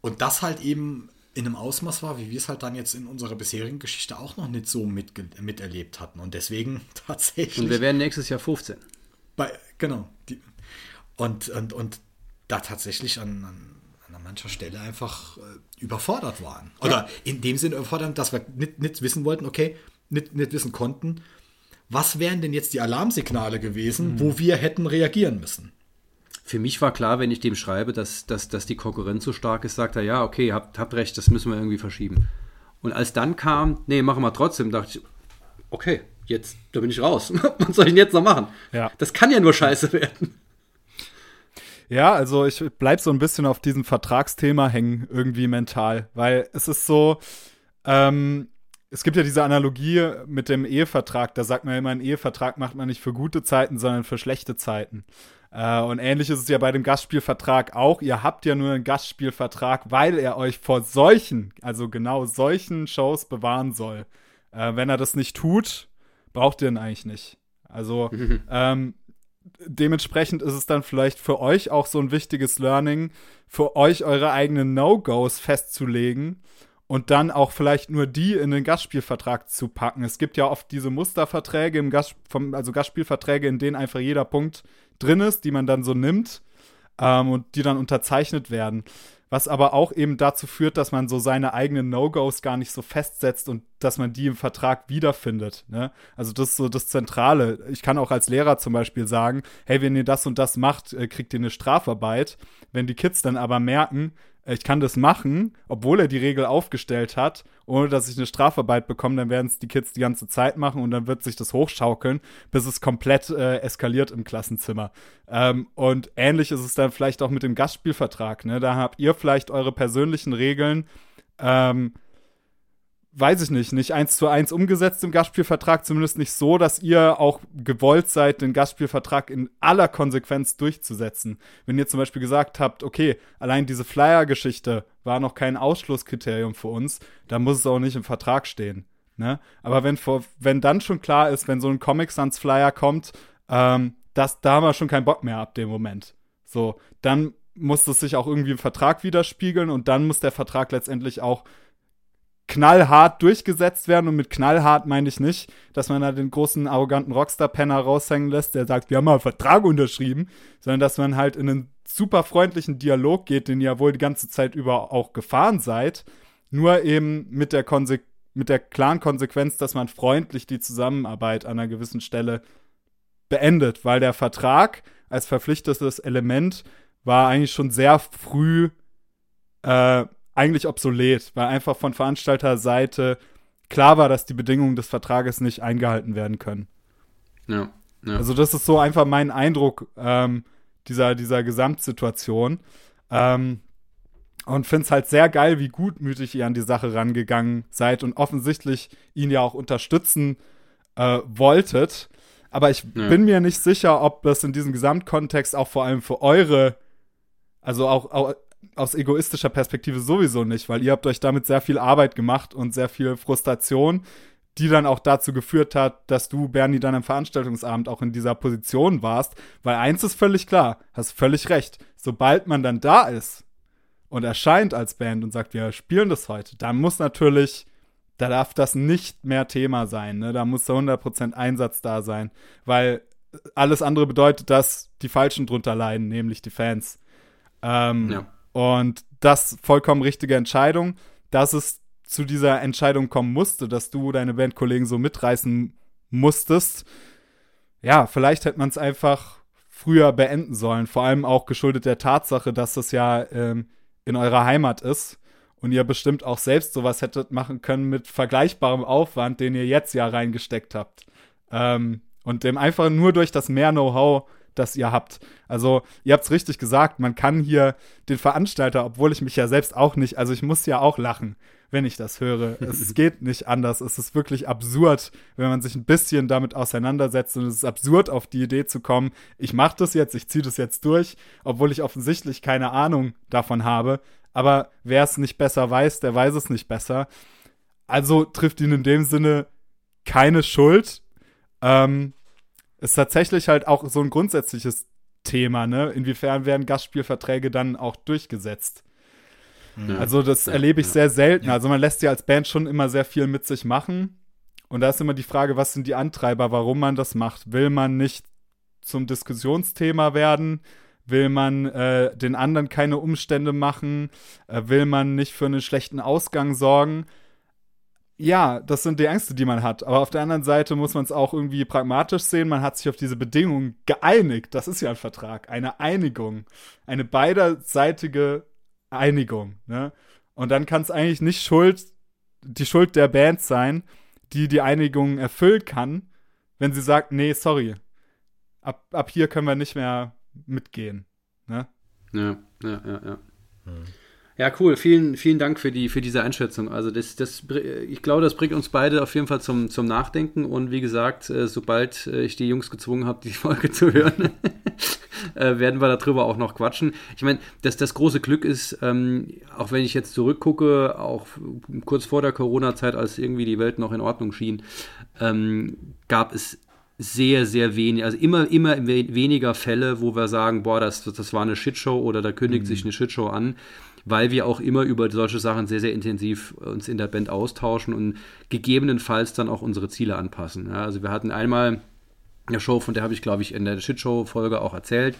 C: und das halt eben in einem Ausmaß war, wie wir es halt dann jetzt in unserer bisherigen Geschichte auch noch nicht so mitge- miterlebt hatten. Und deswegen tatsächlich.
A: Und wir werden nächstes Jahr 15.
C: Bei, genau. Die, und, und, und da tatsächlich an, an mancher Stelle einfach äh, überfordert waren. Oder in dem Sinne überfordert, dass wir nicht, nicht wissen wollten, okay, nicht, nicht wissen konnten, was wären denn jetzt die Alarmsignale gewesen, wo wir hätten reagieren müssen.
A: für mich war klar, wenn ich dem schreibe, dass, dass, dass die Konkurrenz so stark ist, sagt er, ja, okay, habt, habt recht, das müssen wir irgendwie verschieben. Und als dann kam, nee, machen wir trotzdem, dachte ich, okay, jetzt, da bin ich raus. Was soll ich denn jetzt noch machen?
B: Ja.
A: Das kann ja nur scheiße werden.
B: Ja, also ich bleib so ein bisschen auf diesem Vertragsthema hängen, irgendwie mental, weil es ist so, ähm, es gibt ja diese Analogie mit dem Ehevertrag, da sagt man immer, einen Ehevertrag macht man nicht für gute Zeiten, sondern für schlechte Zeiten. Äh, und ähnlich ist es ja bei dem Gastspielvertrag auch. Ihr habt ja nur einen Gastspielvertrag, weil er euch vor solchen, also genau solchen Shows bewahren soll. Äh, wenn er das nicht tut, braucht ihr ihn eigentlich nicht. Also ähm, dementsprechend ist es dann vielleicht für euch auch so ein wichtiges Learning, für euch eure eigenen No-Gos festzulegen und dann auch vielleicht nur die in den Gastspielvertrag zu packen. Es gibt ja oft diese Musterverträge im Gast, vom, also Gastspielverträge, in denen einfach jeder Punkt drin ist, die man dann so nimmt ähm, und die dann unterzeichnet werden was aber auch eben dazu führt, dass man so seine eigenen No-Gos gar nicht so festsetzt und dass man die im Vertrag wiederfindet. Ne? Also das ist so das Zentrale. Ich kann auch als Lehrer zum Beispiel sagen, hey, wenn ihr das und das macht, äh, kriegt ihr eine Strafarbeit. Wenn die Kids dann aber merken, ich kann das machen, obwohl er die Regel aufgestellt hat, ohne dass ich eine Strafarbeit bekomme, dann werden es die Kids die ganze Zeit machen und dann wird sich das hochschaukeln, bis es komplett äh, eskaliert im Klassenzimmer. Ähm, und ähnlich ist es dann vielleicht auch mit dem Gastspielvertrag. Ne? Da habt ihr vielleicht eure persönlichen Regeln. Ähm, weiß ich nicht, nicht eins zu eins umgesetzt im Gastspielvertrag, zumindest nicht so, dass ihr auch gewollt seid, den Gastspielvertrag in aller Konsequenz durchzusetzen. Wenn ihr zum Beispiel gesagt habt, okay, allein diese Flyer-Geschichte war noch kein Ausschlusskriterium für uns, dann muss es auch nicht im Vertrag stehen. Ne? Aber wenn, vor, wenn dann schon klar ist, wenn so ein Comic Sans Flyer kommt, ähm, das, da haben wir schon keinen Bock mehr ab dem Moment. So, dann muss das sich auch irgendwie im Vertrag widerspiegeln und dann muss der Vertrag letztendlich auch knallhart durchgesetzt werden. Und mit knallhart meine ich nicht, dass man da den großen, arroganten Rockstar-Penner raushängen lässt, der sagt, wir haben mal einen Vertrag unterschrieben, sondern dass man halt in einen super freundlichen Dialog geht, den ihr wohl die ganze Zeit über auch gefahren seid, nur eben mit der, Konse mit der klaren Konsequenz, dass man freundlich die Zusammenarbeit an einer gewissen Stelle beendet, weil der Vertrag als verpflichtetes Element war eigentlich schon sehr früh äh, eigentlich obsolet, weil einfach von Veranstalterseite klar war, dass die Bedingungen des Vertrages nicht eingehalten werden können.
A: Ja. ja.
B: Also das ist so einfach mein Eindruck ähm, dieser, dieser Gesamtsituation. Ähm, und finde es halt sehr geil, wie gutmütig ihr an die Sache rangegangen seid und offensichtlich ihn ja auch unterstützen äh, wolltet. Aber ich ja. bin mir nicht sicher, ob das in diesem Gesamtkontext auch vor allem für eure, also auch, auch aus egoistischer Perspektive sowieso nicht, weil ihr habt euch damit sehr viel Arbeit gemacht und sehr viel Frustration, die dann auch dazu geführt hat, dass du, Bernie, dann am Veranstaltungsabend auch in dieser Position warst. Weil eins ist völlig klar, hast völlig recht. Sobald man dann da ist und erscheint als Band und sagt, wir spielen das heute, dann muss natürlich, da darf das nicht mehr Thema sein. Ne? Da muss da 100% Einsatz da sein, weil alles andere bedeutet, dass die Falschen drunter leiden, nämlich die Fans. Ähm, ja. Und das vollkommen richtige Entscheidung, dass es zu dieser Entscheidung kommen musste, dass du deine Bandkollegen so mitreißen musstest. Ja, vielleicht hätte man es einfach früher beenden sollen. Vor allem auch geschuldet der Tatsache, dass es ja ähm, in eurer Heimat ist und ihr bestimmt auch selbst sowas hättet machen können mit vergleichbarem Aufwand, den ihr jetzt ja reingesteckt habt. Ähm, und dem einfach nur durch das mehr Know-how das ihr habt. Also, ihr habt es richtig gesagt, man kann hier den Veranstalter, obwohl ich mich ja selbst auch nicht, also ich muss ja auch lachen, wenn ich das höre. es geht nicht anders. Es ist wirklich absurd, wenn man sich ein bisschen damit auseinandersetzt und es ist absurd, auf die Idee zu kommen, ich mache das jetzt, ich ziehe das jetzt durch, obwohl ich offensichtlich keine Ahnung davon habe. Aber wer es nicht besser weiß, der weiß es nicht besser. Also trifft ihn in dem Sinne keine Schuld. Ähm, ist tatsächlich halt auch so ein grundsätzliches Thema, ne? Inwiefern werden Gastspielverträge dann auch durchgesetzt? Ja. Also, das ja, erlebe ich ja. sehr selten. Also, man lässt ja als Band schon immer sehr viel mit sich machen. Und da ist immer die Frage, was sind die Antreiber, warum man das macht? Will man nicht zum Diskussionsthema werden? Will man äh, den anderen keine Umstände machen? Äh, will man nicht für einen schlechten Ausgang sorgen? Ja, das sind die Ängste, die man hat. Aber auf der anderen Seite muss man es auch irgendwie pragmatisch sehen. Man hat sich auf diese Bedingungen geeinigt. Das ist ja ein Vertrag, eine Einigung, eine beiderseitige Einigung. Ne? Und dann kann es eigentlich nicht Schuld, die Schuld der Band sein, die die Einigung erfüllen kann, wenn sie sagt, nee, sorry, ab, ab hier können wir nicht mehr mitgehen. Ne?
A: Ja, ja, ja, ja. Hm. Ja, cool. Vielen, vielen Dank für, die, für diese Einschätzung. Also das, das, ich glaube, das bringt uns beide auf jeden Fall zum, zum Nachdenken. Und wie gesagt, äh, sobald äh, ich die Jungs gezwungen habe, die Folge zu hören, äh, werden wir darüber auch noch quatschen. Ich meine, das, das große Glück ist, ähm, auch wenn ich jetzt zurückgucke, auch kurz vor der Corona-Zeit, als irgendwie die Welt noch in Ordnung schien, ähm, gab es sehr, sehr wenig, also immer, immer weniger Fälle, wo wir sagen, boah, das, das war eine Shitshow oder da kündigt mhm. sich eine Shitshow an weil wir auch immer über solche Sachen sehr, sehr intensiv uns in der Band austauschen und gegebenenfalls dann auch unsere Ziele anpassen. Ja, also wir hatten einmal eine Show, von der habe ich, glaube ich, in der Shitshow-Folge auch erzählt.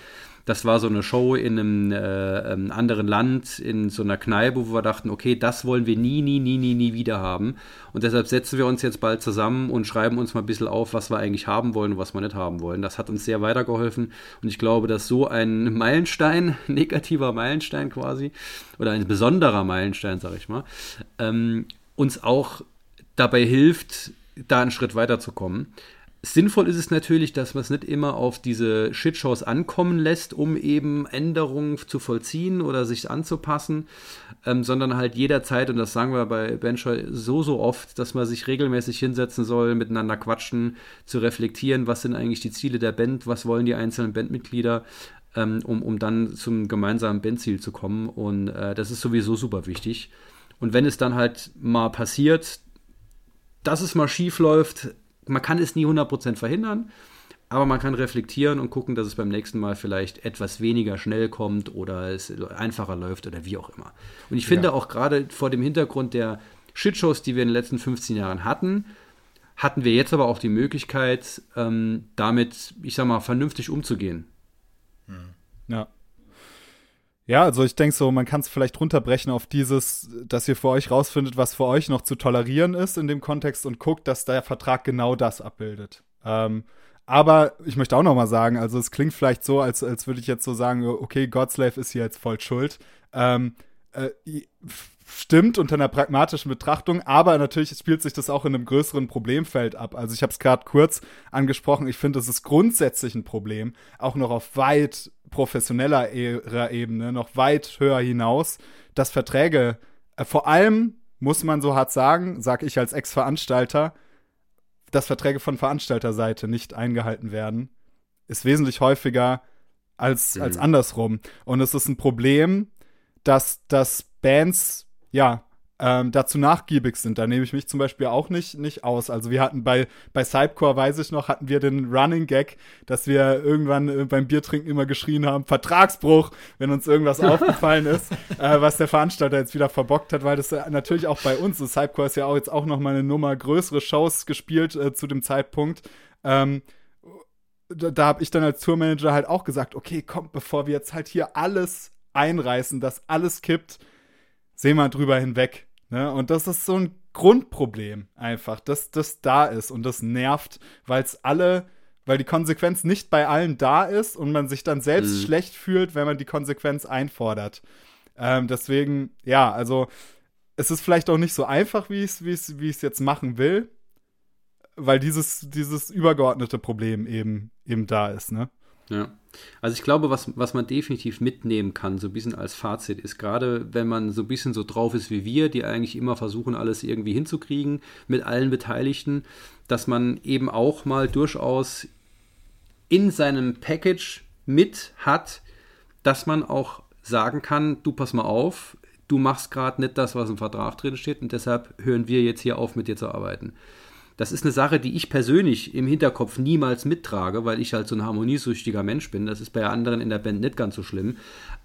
A: Das war so eine Show in einem, äh, ähm, anderen Land, in so einer Kneipe, wo wir dachten, okay, das wollen wir nie, nie, nie, nie, nie wieder haben. Und deshalb setzen wir uns jetzt bald zusammen und schreiben uns mal ein bisschen auf, was wir eigentlich haben wollen und was wir nicht haben wollen. Das hat uns sehr weitergeholfen. Und ich glaube, dass so ein Meilenstein, negativer Meilenstein quasi, oder ein besonderer Meilenstein, sag ich mal, ähm, uns auch dabei hilft, da einen Schritt weiterzukommen. Sinnvoll ist es natürlich, dass man es nicht immer auf diese Shitshows ankommen lässt, um eben Änderungen zu vollziehen oder sich anzupassen, ähm, sondern halt jederzeit, und das sagen wir bei Bencher so, so oft, dass man sich regelmäßig hinsetzen soll, miteinander quatschen, zu reflektieren, was sind eigentlich die Ziele der Band, was wollen die einzelnen Bandmitglieder, ähm, um, um dann zum gemeinsamen Bandziel zu kommen. Und äh, das ist sowieso super wichtig. Und wenn es dann halt mal passiert, dass es mal schief läuft, man kann es nie 100% verhindern, aber man kann reflektieren und gucken, dass es beim nächsten Mal vielleicht etwas weniger schnell kommt oder es einfacher läuft oder wie auch immer. Und ich finde ja. auch gerade vor dem Hintergrund der Shitshows, die wir in den letzten 15 Jahren hatten, hatten wir jetzt aber auch die Möglichkeit, ähm, damit, ich sag mal, vernünftig umzugehen.
B: Ja. Ja, also ich denke so, man kann es vielleicht runterbrechen auf dieses, dass ihr für euch rausfindet, was für euch noch zu tolerieren ist in dem Kontext und guckt, dass der Vertrag genau das abbildet. Ähm, aber ich möchte auch noch mal sagen, also es klingt vielleicht so, als, als würde ich jetzt so sagen, okay, Godslave ist hier jetzt voll schuld. Ähm, äh, stimmt unter einer pragmatischen Betrachtung, aber natürlich spielt sich das auch in einem größeren Problemfeld ab. Also ich habe es gerade kurz angesprochen, ich finde, es ist grundsätzlich ein Problem, auch noch auf weit professioneller Ebene noch weit höher hinaus, dass Verträge, äh, vor allem muss man so hart sagen, sag ich als Ex-Veranstalter, dass Verträge von Veranstalterseite nicht eingehalten werden, ist wesentlich häufiger als, mhm. als andersrum. Und es ist ein Problem, dass, dass Bands, ja, ähm, dazu nachgiebig sind. Da nehme ich mich zum Beispiel auch nicht, nicht aus. Also wir hatten bei, bei Cypcore, weiß ich noch, hatten wir den Running Gag, dass wir irgendwann äh, beim Biertrinken immer geschrien haben, Vertragsbruch, wenn uns irgendwas aufgefallen ist, äh, was der Veranstalter jetzt wieder verbockt hat, weil das äh, natürlich auch bei uns, ist. Cypcore ist ja auch jetzt auch noch mal eine Nummer größere Shows gespielt äh, zu dem Zeitpunkt. Ähm, da, da habe ich dann als Tourmanager halt auch gesagt, okay, komm, bevor wir jetzt halt hier alles einreißen, dass alles kippt, sehen wir drüber hinweg. Ne? Und das ist so ein Grundproblem einfach, dass das da ist und das nervt, weil es alle, weil die Konsequenz nicht bei allen da ist und man sich dann selbst mhm. schlecht fühlt, wenn man die Konsequenz einfordert. Ähm, deswegen, ja, also es ist vielleicht auch nicht so einfach, wie ich es wie es jetzt machen will, weil dieses, dieses übergeordnete Problem eben, eben da ist, ne?
A: Ja. Also ich glaube, was, was man definitiv mitnehmen kann, so ein bisschen als Fazit, ist gerade, wenn man so ein bisschen so drauf ist wie wir, die eigentlich immer versuchen, alles irgendwie hinzukriegen mit allen Beteiligten, dass man eben auch mal durchaus in seinem Package mit hat, dass man auch sagen kann, du pass mal auf, du machst gerade nicht das, was im Vertrag drin steht und deshalb hören wir jetzt hier auf, mit dir zu arbeiten. Das ist eine Sache, die ich persönlich im Hinterkopf niemals mittrage, weil ich halt so ein harmoniesüchtiger Mensch bin. Das ist bei anderen in der Band nicht ganz so schlimm.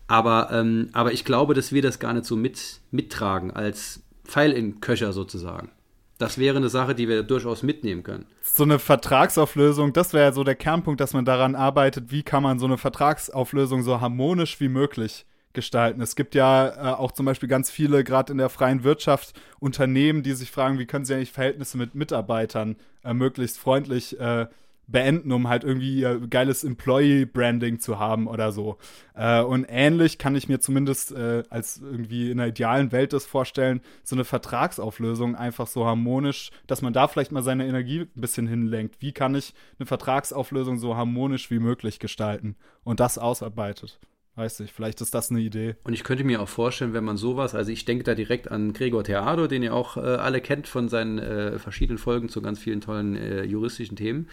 A: Aber, ähm, aber ich glaube, dass wir das gar nicht so mit, mittragen, als Pfeil in Köcher sozusagen. Das wäre eine Sache, die wir durchaus mitnehmen können.
B: So eine Vertragsauflösung, das wäre ja so der Kernpunkt, dass man daran arbeitet, wie kann man so eine Vertragsauflösung so harmonisch wie möglich gestalten. Es gibt ja äh, auch zum Beispiel ganz viele, gerade in der freien Wirtschaft, Unternehmen, die sich fragen, wie können sie eigentlich Verhältnisse mit Mitarbeitern äh, möglichst freundlich äh, beenden, um halt irgendwie äh, geiles Employee-Branding zu haben oder so. Äh, und ähnlich kann ich mir zumindest äh, als irgendwie in einer idealen Welt das vorstellen, so eine Vertragsauflösung einfach so harmonisch, dass man da vielleicht mal seine Energie ein bisschen hinlenkt. Wie kann ich eine Vertragsauflösung so harmonisch wie möglich gestalten und das ausarbeitet? Weiß ich, vielleicht ist das eine Idee.
A: Und ich könnte mir auch vorstellen, wenn man sowas, also ich denke da direkt an Gregor Theado, den ihr auch äh, alle kennt von seinen äh, verschiedenen Folgen zu ganz vielen tollen äh, juristischen Themen,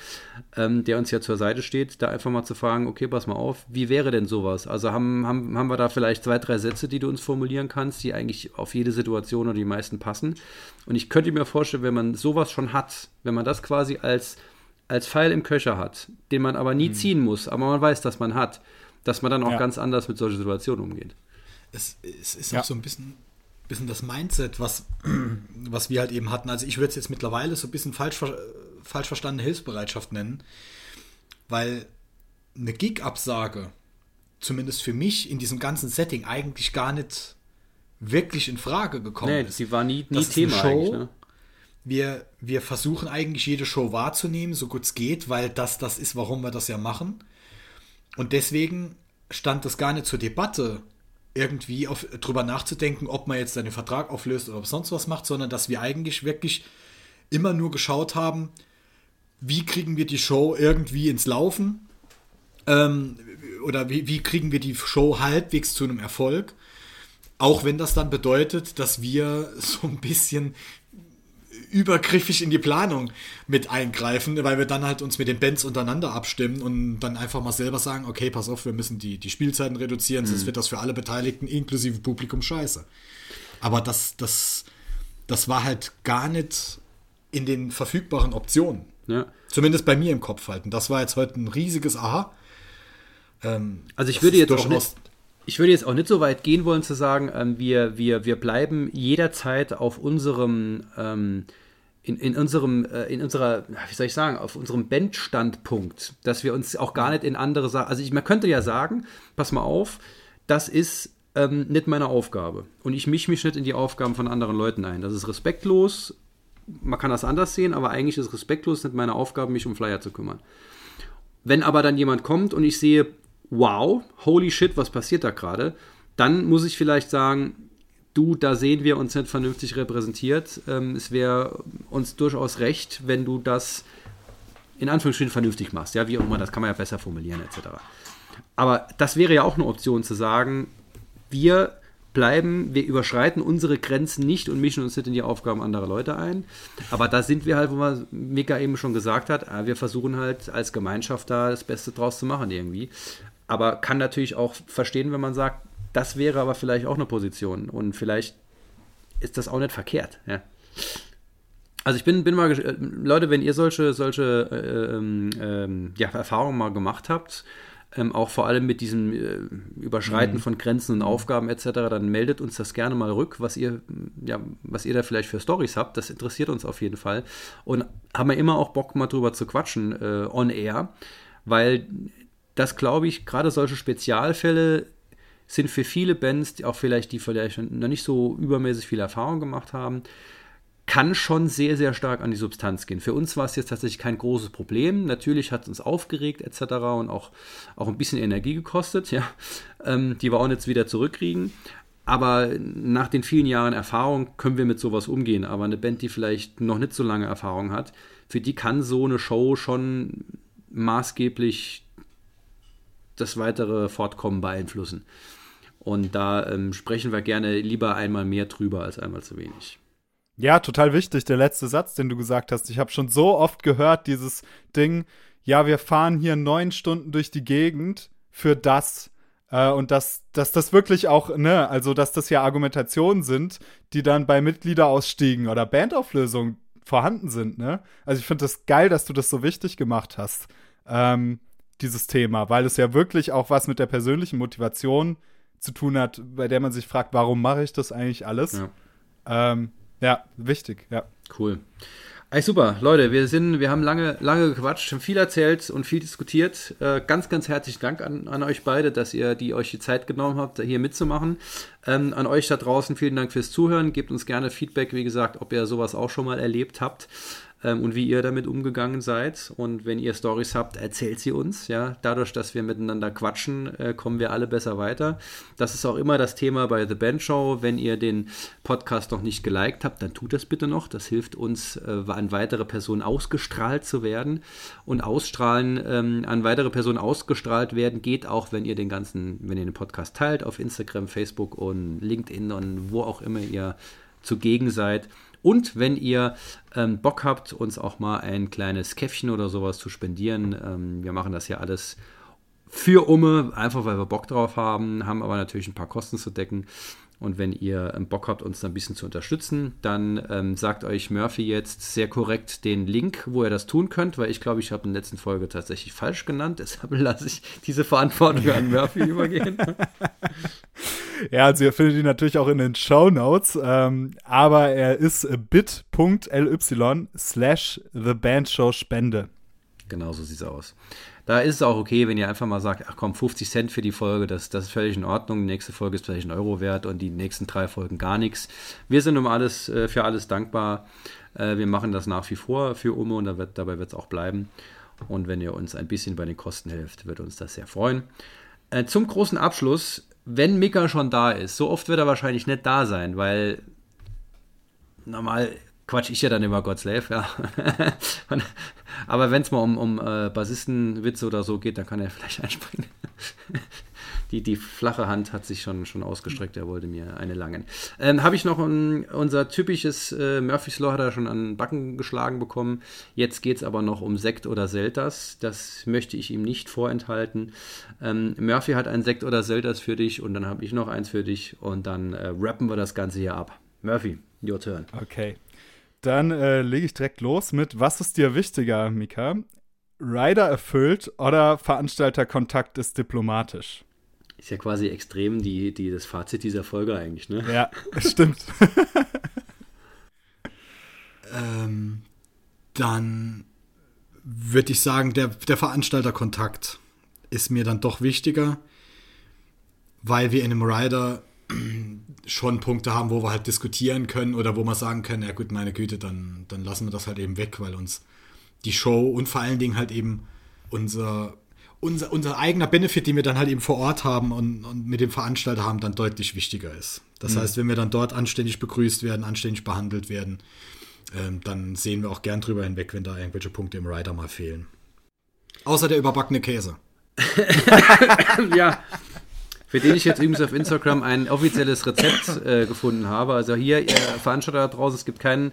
A: ähm, der uns ja zur Seite steht, da einfach mal zu fragen, okay, pass mal auf, wie wäre denn sowas? Also haben, haben, haben wir da vielleicht zwei, drei Sätze, die du uns formulieren kannst, die eigentlich auf jede Situation oder die meisten passen? Und ich könnte mir vorstellen, wenn man sowas schon hat, wenn man das quasi als, als Pfeil im Köcher hat, den man aber nie mhm. ziehen muss, aber man weiß, dass man hat, dass man dann auch ja. ganz anders mit solchen Situationen umgeht.
C: Es, es ist ja. auch so ein bisschen, bisschen das Mindset, was, was wir halt eben hatten. Also ich würde es jetzt mittlerweile so ein bisschen falsch, falsch verstandene Hilfsbereitschaft nennen, weil eine Gig-Absage, zumindest für mich in diesem ganzen Setting, eigentlich gar nicht wirklich in Frage gekommen nee, ist.
A: sie war nie, nie Thema Show. Ne?
C: Wir, wir versuchen eigentlich jede Show wahrzunehmen, so gut es geht, weil das das ist, warum wir das ja machen. Und deswegen stand das gar nicht zur Debatte, irgendwie auf, drüber nachzudenken, ob man jetzt einen Vertrag auflöst oder ob sonst was macht, sondern dass wir eigentlich wirklich immer nur geschaut haben, wie kriegen wir die Show irgendwie ins Laufen ähm, oder wie, wie kriegen wir die Show halbwegs zu einem Erfolg. Auch wenn das dann bedeutet, dass wir so ein bisschen übergriffig in die Planung mit eingreifen, weil wir dann halt uns mit den Bands untereinander abstimmen und dann einfach mal selber sagen, okay, pass auf, wir müssen die, die Spielzeiten reduzieren, sonst mhm. wird das für alle Beteiligten, inklusive Publikum, scheiße. Aber das, das, das war halt gar nicht in den verfügbaren Optionen. Ja. Zumindest bei mir im Kopf halten. Das war jetzt heute ein riesiges Aha.
A: Ähm, also ich würde jetzt auch nicht, ich würde jetzt auch nicht so weit gehen wollen zu sagen, ähm, wir, wir, wir bleiben jederzeit auf unserem ähm, in, in unserem, äh, in unserer, wie soll ich sagen, auf unserem Bandstandpunkt, dass wir uns auch gar nicht in andere Sachen, also ich, man könnte ja sagen, pass mal auf, das ist ähm, nicht meine Aufgabe. Und ich mische mich nicht in die Aufgaben von anderen Leuten ein. Das ist respektlos. Man kann das anders sehen, aber eigentlich ist respektlos nicht meine Aufgabe, mich um Flyer zu kümmern. Wenn aber dann jemand kommt und ich sehe, wow, holy shit, was passiert da gerade, dann muss ich vielleicht sagen, du, da sehen wir uns nicht vernünftig repräsentiert. Ähm, es wäre uns durchaus recht, wenn du das in Anführungsstrichen vernünftig machst. Ja, wie auch immer, das kann man ja besser formulieren, etc. Aber das wäre ja auch eine Option zu sagen, wir bleiben, wir überschreiten unsere Grenzen nicht und mischen uns nicht in die Aufgaben anderer Leute ein. Aber da sind wir halt, wo man Mika eben schon gesagt hat, wir versuchen halt als Gemeinschaft da das Beste draus zu machen irgendwie. Aber kann natürlich auch verstehen, wenn man sagt, das wäre aber vielleicht auch eine Position und vielleicht ist das auch nicht verkehrt. Ja. Also ich bin, bin mal, äh, Leute, wenn ihr solche, solche äh, ähm, ähm, ja, Erfahrungen mal gemacht habt, ähm, auch vor allem mit diesem äh, Überschreiten mhm. von Grenzen und Aufgaben etc., dann meldet uns das gerne mal rück, was ihr, ja, was ihr da vielleicht für Stories habt. Das interessiert uns auf jeden Fall. Und haben wir immer auch Bock, mal drüber zu quatschen äh, on air, weil das glaube ich, gerade solche Spezialfälle sind für viele Bands, auch vielleicht, die vielleicht noch nicht so übermäßig viel Erfahrung gemacht haben, kann schon sehr, sehr stark an die Substanz gehen. Für uns war es jetzt tatsächlich kein großes Problem. Natürlich hat es uns aufgeregt etc. und auch, auch ein bisschen Energie gekostet, ja, ähm, die wir auch jetzt wieder zurückkriegen. Aber nach den vielen Jahren Erfahrung können wir mit sowas umgehen. Aber eine Band, die vielleicht noch nicht so lange Erfahrung hat, für die kann so eine Show schon maßgeblich das weitere Fortkommen beeinflussen. Und da ähm, sprechen wir gerne lieber einmal mehr drüber als einmal zu wenig.
B: Ja, total wichtig, der letzte Satz, den du gesagt hast. Ich habe schon so oft gehört, dieses Ding, ja, wir fahren hier neun Stunden durch die Gegend für das. Äh, und dass, dass das wirklich auch, ne, also dass das ja Argumentationen sind, die dann bei Mitgliederausstiegen oder Bandauflösungen vorhanden sind, ne? Also ich finde das geil, dass du das so wichtig gemacht hast, ähm, dieses Thema, weil es ja wirklich auch was mit der persönlichen Motivation zu tun hat, bei der man sich fragt, warum mache ich das eigentlich alles? Ja, ähm, ja wichtig, ja.
A: Cool. Ey, super, Leute, wir sind, wir haben lange, lange gequatscht, schon viel erzählt und viel diskutiert. Äh, ganz, ganz herzlichen Dank an, an euch beide, dass ihr die euch die Zeit genommen habt, hier mitzumachen. Ähm, an euch da draußen vielen Dank fürs Zuhören. Gebt uns gerne Feedback, wie gesagt, ob ihr sowas auch schon mal erlebt habt ähm, und wie ihr damit umgegangen seid. Und wenn ihr Stories habt, erzählt sie uns. Ja, dadurch, dass wir miteinander quatschen, äh, kommen wir alle besser weiter. Das ist auch immer das Thema bei The Band Show. Wenn ihr den Podcast noch nicht geliked habt, dann tut das bitte noch. Das hilft uns, äh, an weitere Personen ausgestrahlt zu werden. Und ausstrahlen, ähm, an weitere Personen ausgestrahlt werden, geht auch, wenn ihr den ganzen, wenn ihr den Podcast teilt auf Instagram, Facebook und LinkedIn und wo auch immer ihr zugegen seid. Und wenn ihr ähm, Bock habt, uns auch mal ein kleines Käffchen oder sowas zu spendieren, ähm, wir machen das ja alles für Umme, einfach weil wir Bock drauf haben, haben aber natürlich ein paar Kosten zu decken. Und wenn ihr ähm, Bock habt, uns da ein bisschen zu unterstützen, dann ähm, sagt euch Murphy jetzt sehr korrekt den Link, wo ihr das tun könnt, weil ich glaube, ich habe in der letzten Folge tatsächlich falsch genannt. Deshalb lasse ich diese Verantwortung an Murphy übergehen.
B: Ja, also ihr findet ihn natürlich auch in den Show Notes, ähm, aber er ist bit.ly slash The Band Show Spende.
A: Genau so sieht es aus. Da ist es auch okay, wenn ihr einfach mal sagt, ach komm, 50 Cent für die Folge, das, das ist völlig in Ordnung. Die nächste Folge ist vielleicht ein Euro wert und die nächsten drei Folgen gar nichts. Wir sind um alles, äh, für alles dankbar. Äh, wir machen das nach wie vor für Ume und da wird, dabei wird es auch bleiben. Und wenn ihr uns ein bisschen bei den Kosten helft, würde uns das sehr freuen. Äh, zum großen Abschluss wenn Mika schon da ist, so oft wird er wahrscheinlich nicht da sein, weil normal quatsch ich ja dann immer Godslave, ja. Aber wenn es mal um, um äh, Bassistenwitze oder so geht, dann kann er vielleicht einspringen die, die flache Hand hat sich schon, schon ausgestreckt, er wollte mir eine langen. Ähm, Habe ich noch ein, unser typisches äh, Murphy's Law hat er schon an den Backen geschlagen bekommen. Jetzt geht es aber noch um Sekt oder Selters. Das möchte ich ihm nicht vorenthalten. Ähm, Murphy hat ein Sekt oder Selters für dich und dann habe ich noch eins für dich und dann äh, rappen wir das Ganze hier ab. Murphy, your turn.
B: Okay. Dann äh, lege ich direkt los mit, was ist dir wichtiger, Mika? Rider erfüllt oder Veranstalterkontakt ist diplomatisch?
A: Ist ja quasi extrem die, die, das Fazit dieser Folge eigentlich, ne?
B: Ja, stimmt.
C: ähm, dann würde ich sagen, der, der Veranstalterkontakt ist mir dann doch wichtiger, weil wir in einem Rider schon Punkte haben, wo wir halt diskutieren können oder wo wir sagen können, ja gut, meine Güte, dann, dann lassen wir das halt eben weg, weil uns die Show und vor allen Dingen halt eben unser unser, unser eigener Benefit, den wir dann halt eben vor Ort haben und, und mit dem Veranstalter haben, dann deutlich wichtiger ist. Das mhm. heißt, wenn wir dann dort anständig begrüßt werden, anständig behandelt werden, ähm, dann sehen wir auch gern drüber hinweg, wenn da irgendwelche Punkte im Rider mal fehlen. Außer der überbackene Käse.
A: ja. Für den ich jetzt übrigens auf Instagram ein offizielles Rezept äh, gefunden habe. Also hier, ihr Veranstalter da draußen, es gibt keinen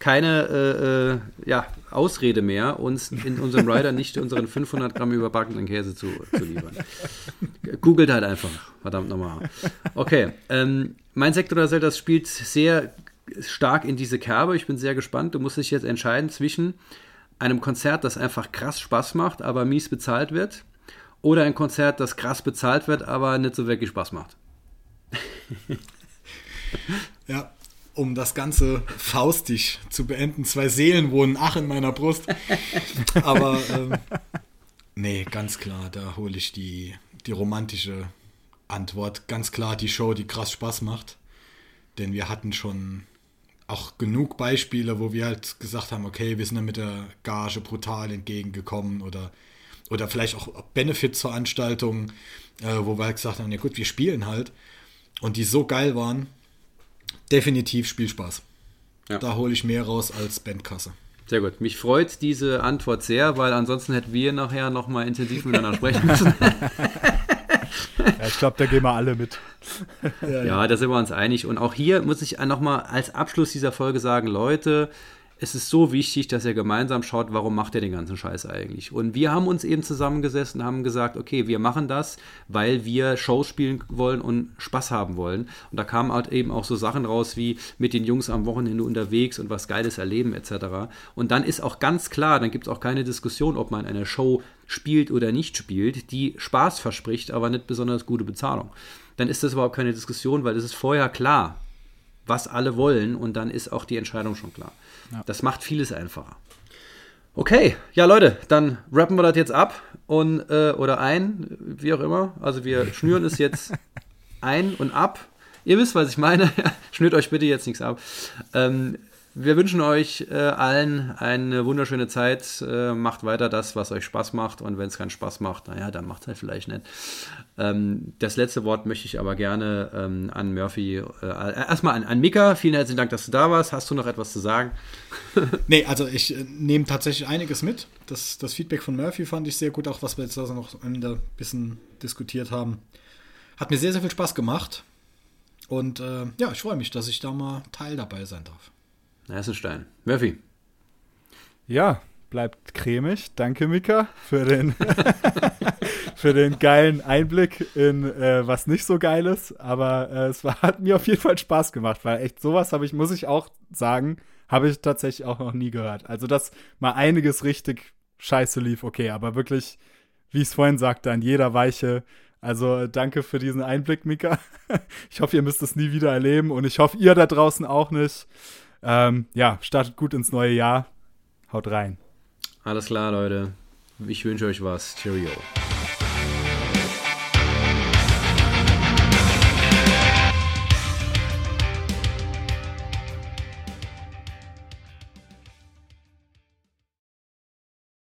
A: keine äh, äh, ja, Ausrede mehr, uns in unserem Rider nicht unseren 500 Gramm überbackenen Käse zu, zu liefern. Googelt halt einfach, verdammt nochmal. Okay, ähm, mein Sektor der das spielt sehr stark in diese Kerbe. Ich bin sehr gespannt. Du musst dich jetzt entscheiden zwischen einem Konzert, das einfach krass Spaß macht, aber mies bezahlt wird, oder ein Konzert, das krass bezahlt wird, aber nicht so wirklich Spaß macht.
C: ja, um das Ganze faustig zu beenden. Zwei Seelen wohnen ach in meiner Brust. Aber ähm, nee, ganz klar, da hole ich die, die romantische Antwort. Ganz klar die Show, die krass Spaß macht. Denn wir hatten schon auch genug Beispiele, wo wir halt gesagt haben, okay, wir sind dann mit der Gage brutal entgegengekommen oder, oder vielleicht auch Benefit-Veranstaltungen, äh, wo wir halt gesagt haben, ja gut, wir spielen halt. Und die so geil waren, definitiv Spielspaß. Ja. Da hole ich mehr raus als Bandkasse.
A: Sehr gut. Mich freut diese Antwort sehr, weil ansonsten hätten wir nachher nochmal intensiv miteinander sprechen müssen.
B: ja, ich glaube, da gehen wir alle mit.
A: ja, ja, da sind wir uns einig. Und auch hier muss ich nochmal als Abschluss dieser Folge sagen, Leute, es ist so wichtig, dass er gemeinsam schaut, warum macht er den ganzen Scheiß eigentlich. Und wir haben uns eben zusammengesessen und haben gesagt, okay, wir machen das, weil wir Shows spielen wollen und Spaß haben wollen. Und da kamen halt eben auch so Sachen raus wie mit den Jungs am Wochenende unterwegs und was Geiles erleben etc. Und dann ist auch ganz klar, dann gibt es auch keine Diskussion, ob man eine Show spielt oder nicht spielt, die Spaß verspricht, aber nicht besonders gute Bezahlung. Dann ist das überhaupt keine Diskussion, weil es ist vorher klar, was alle wollen und dann ist auch die Entscheidung schon klar. Ja. Das macht vieles einfacher. Okay, ja Leute, dann rappen wir das jetzt ab und äh, oder ein, wie auch immer. Also wir schnüren es jetzt ein und ab. Ihr wisst, was ich meine. Schnürt euch bitte jetzt nichts ab. Ähm, wir wünschen euch äh, allen eine wunderschöne Zeit. Äh, macht weiter das, was euch Spaß macht. Und wenn es keinen Spaß macht, naja, dann macht es halt vielleicht nicht. Ähm, das letzte Wort möchte ich aber gerne ähm, an Murphy, äh, erstmal an, an Mika. Vielen herzlichen Dank, dass du da warst. Hast du noch etwas zu sagen?
C: nee, also ich äh, nehme tatsächlich einiges mit. Das, das Feedback von Murphy fand ich sehr gut, auch was wir jetzt also noch ein bisschen diskutiert haben. Hat mir sehr, sehr viel Spaß gemacht. Und äh, ja, ich freue mich, dass ich da mal Teil dabei sein darf.
A: Stein. Murphy.
B: Ja, bleibt cremig. Danke, Mika, für den, für den geilen Einblick in äh, was nicht so geil ist. Aber äh, es war, hat mir auf jeden Fall Spaß gemacht, weil echt sowas habe ich, muss ich auch sagen, habe ich tatsächlich auch noch nie gehört. Also, dass mal einiges richtig scheiße lief, okay, aber wirklich, wie ich es vorhin sagte, an jeder Weiche. Also danke für diesen Einblick, Mika. Ich hoffe, ihr müsst es nie wieder erleben und ich hoffe, ihr da draußen auch nicht. Ähm, ja, startet gut ins neue Jahr. Haut rein.
A: Alles klar, Leute. Ich wünsche euch was. Cheerio.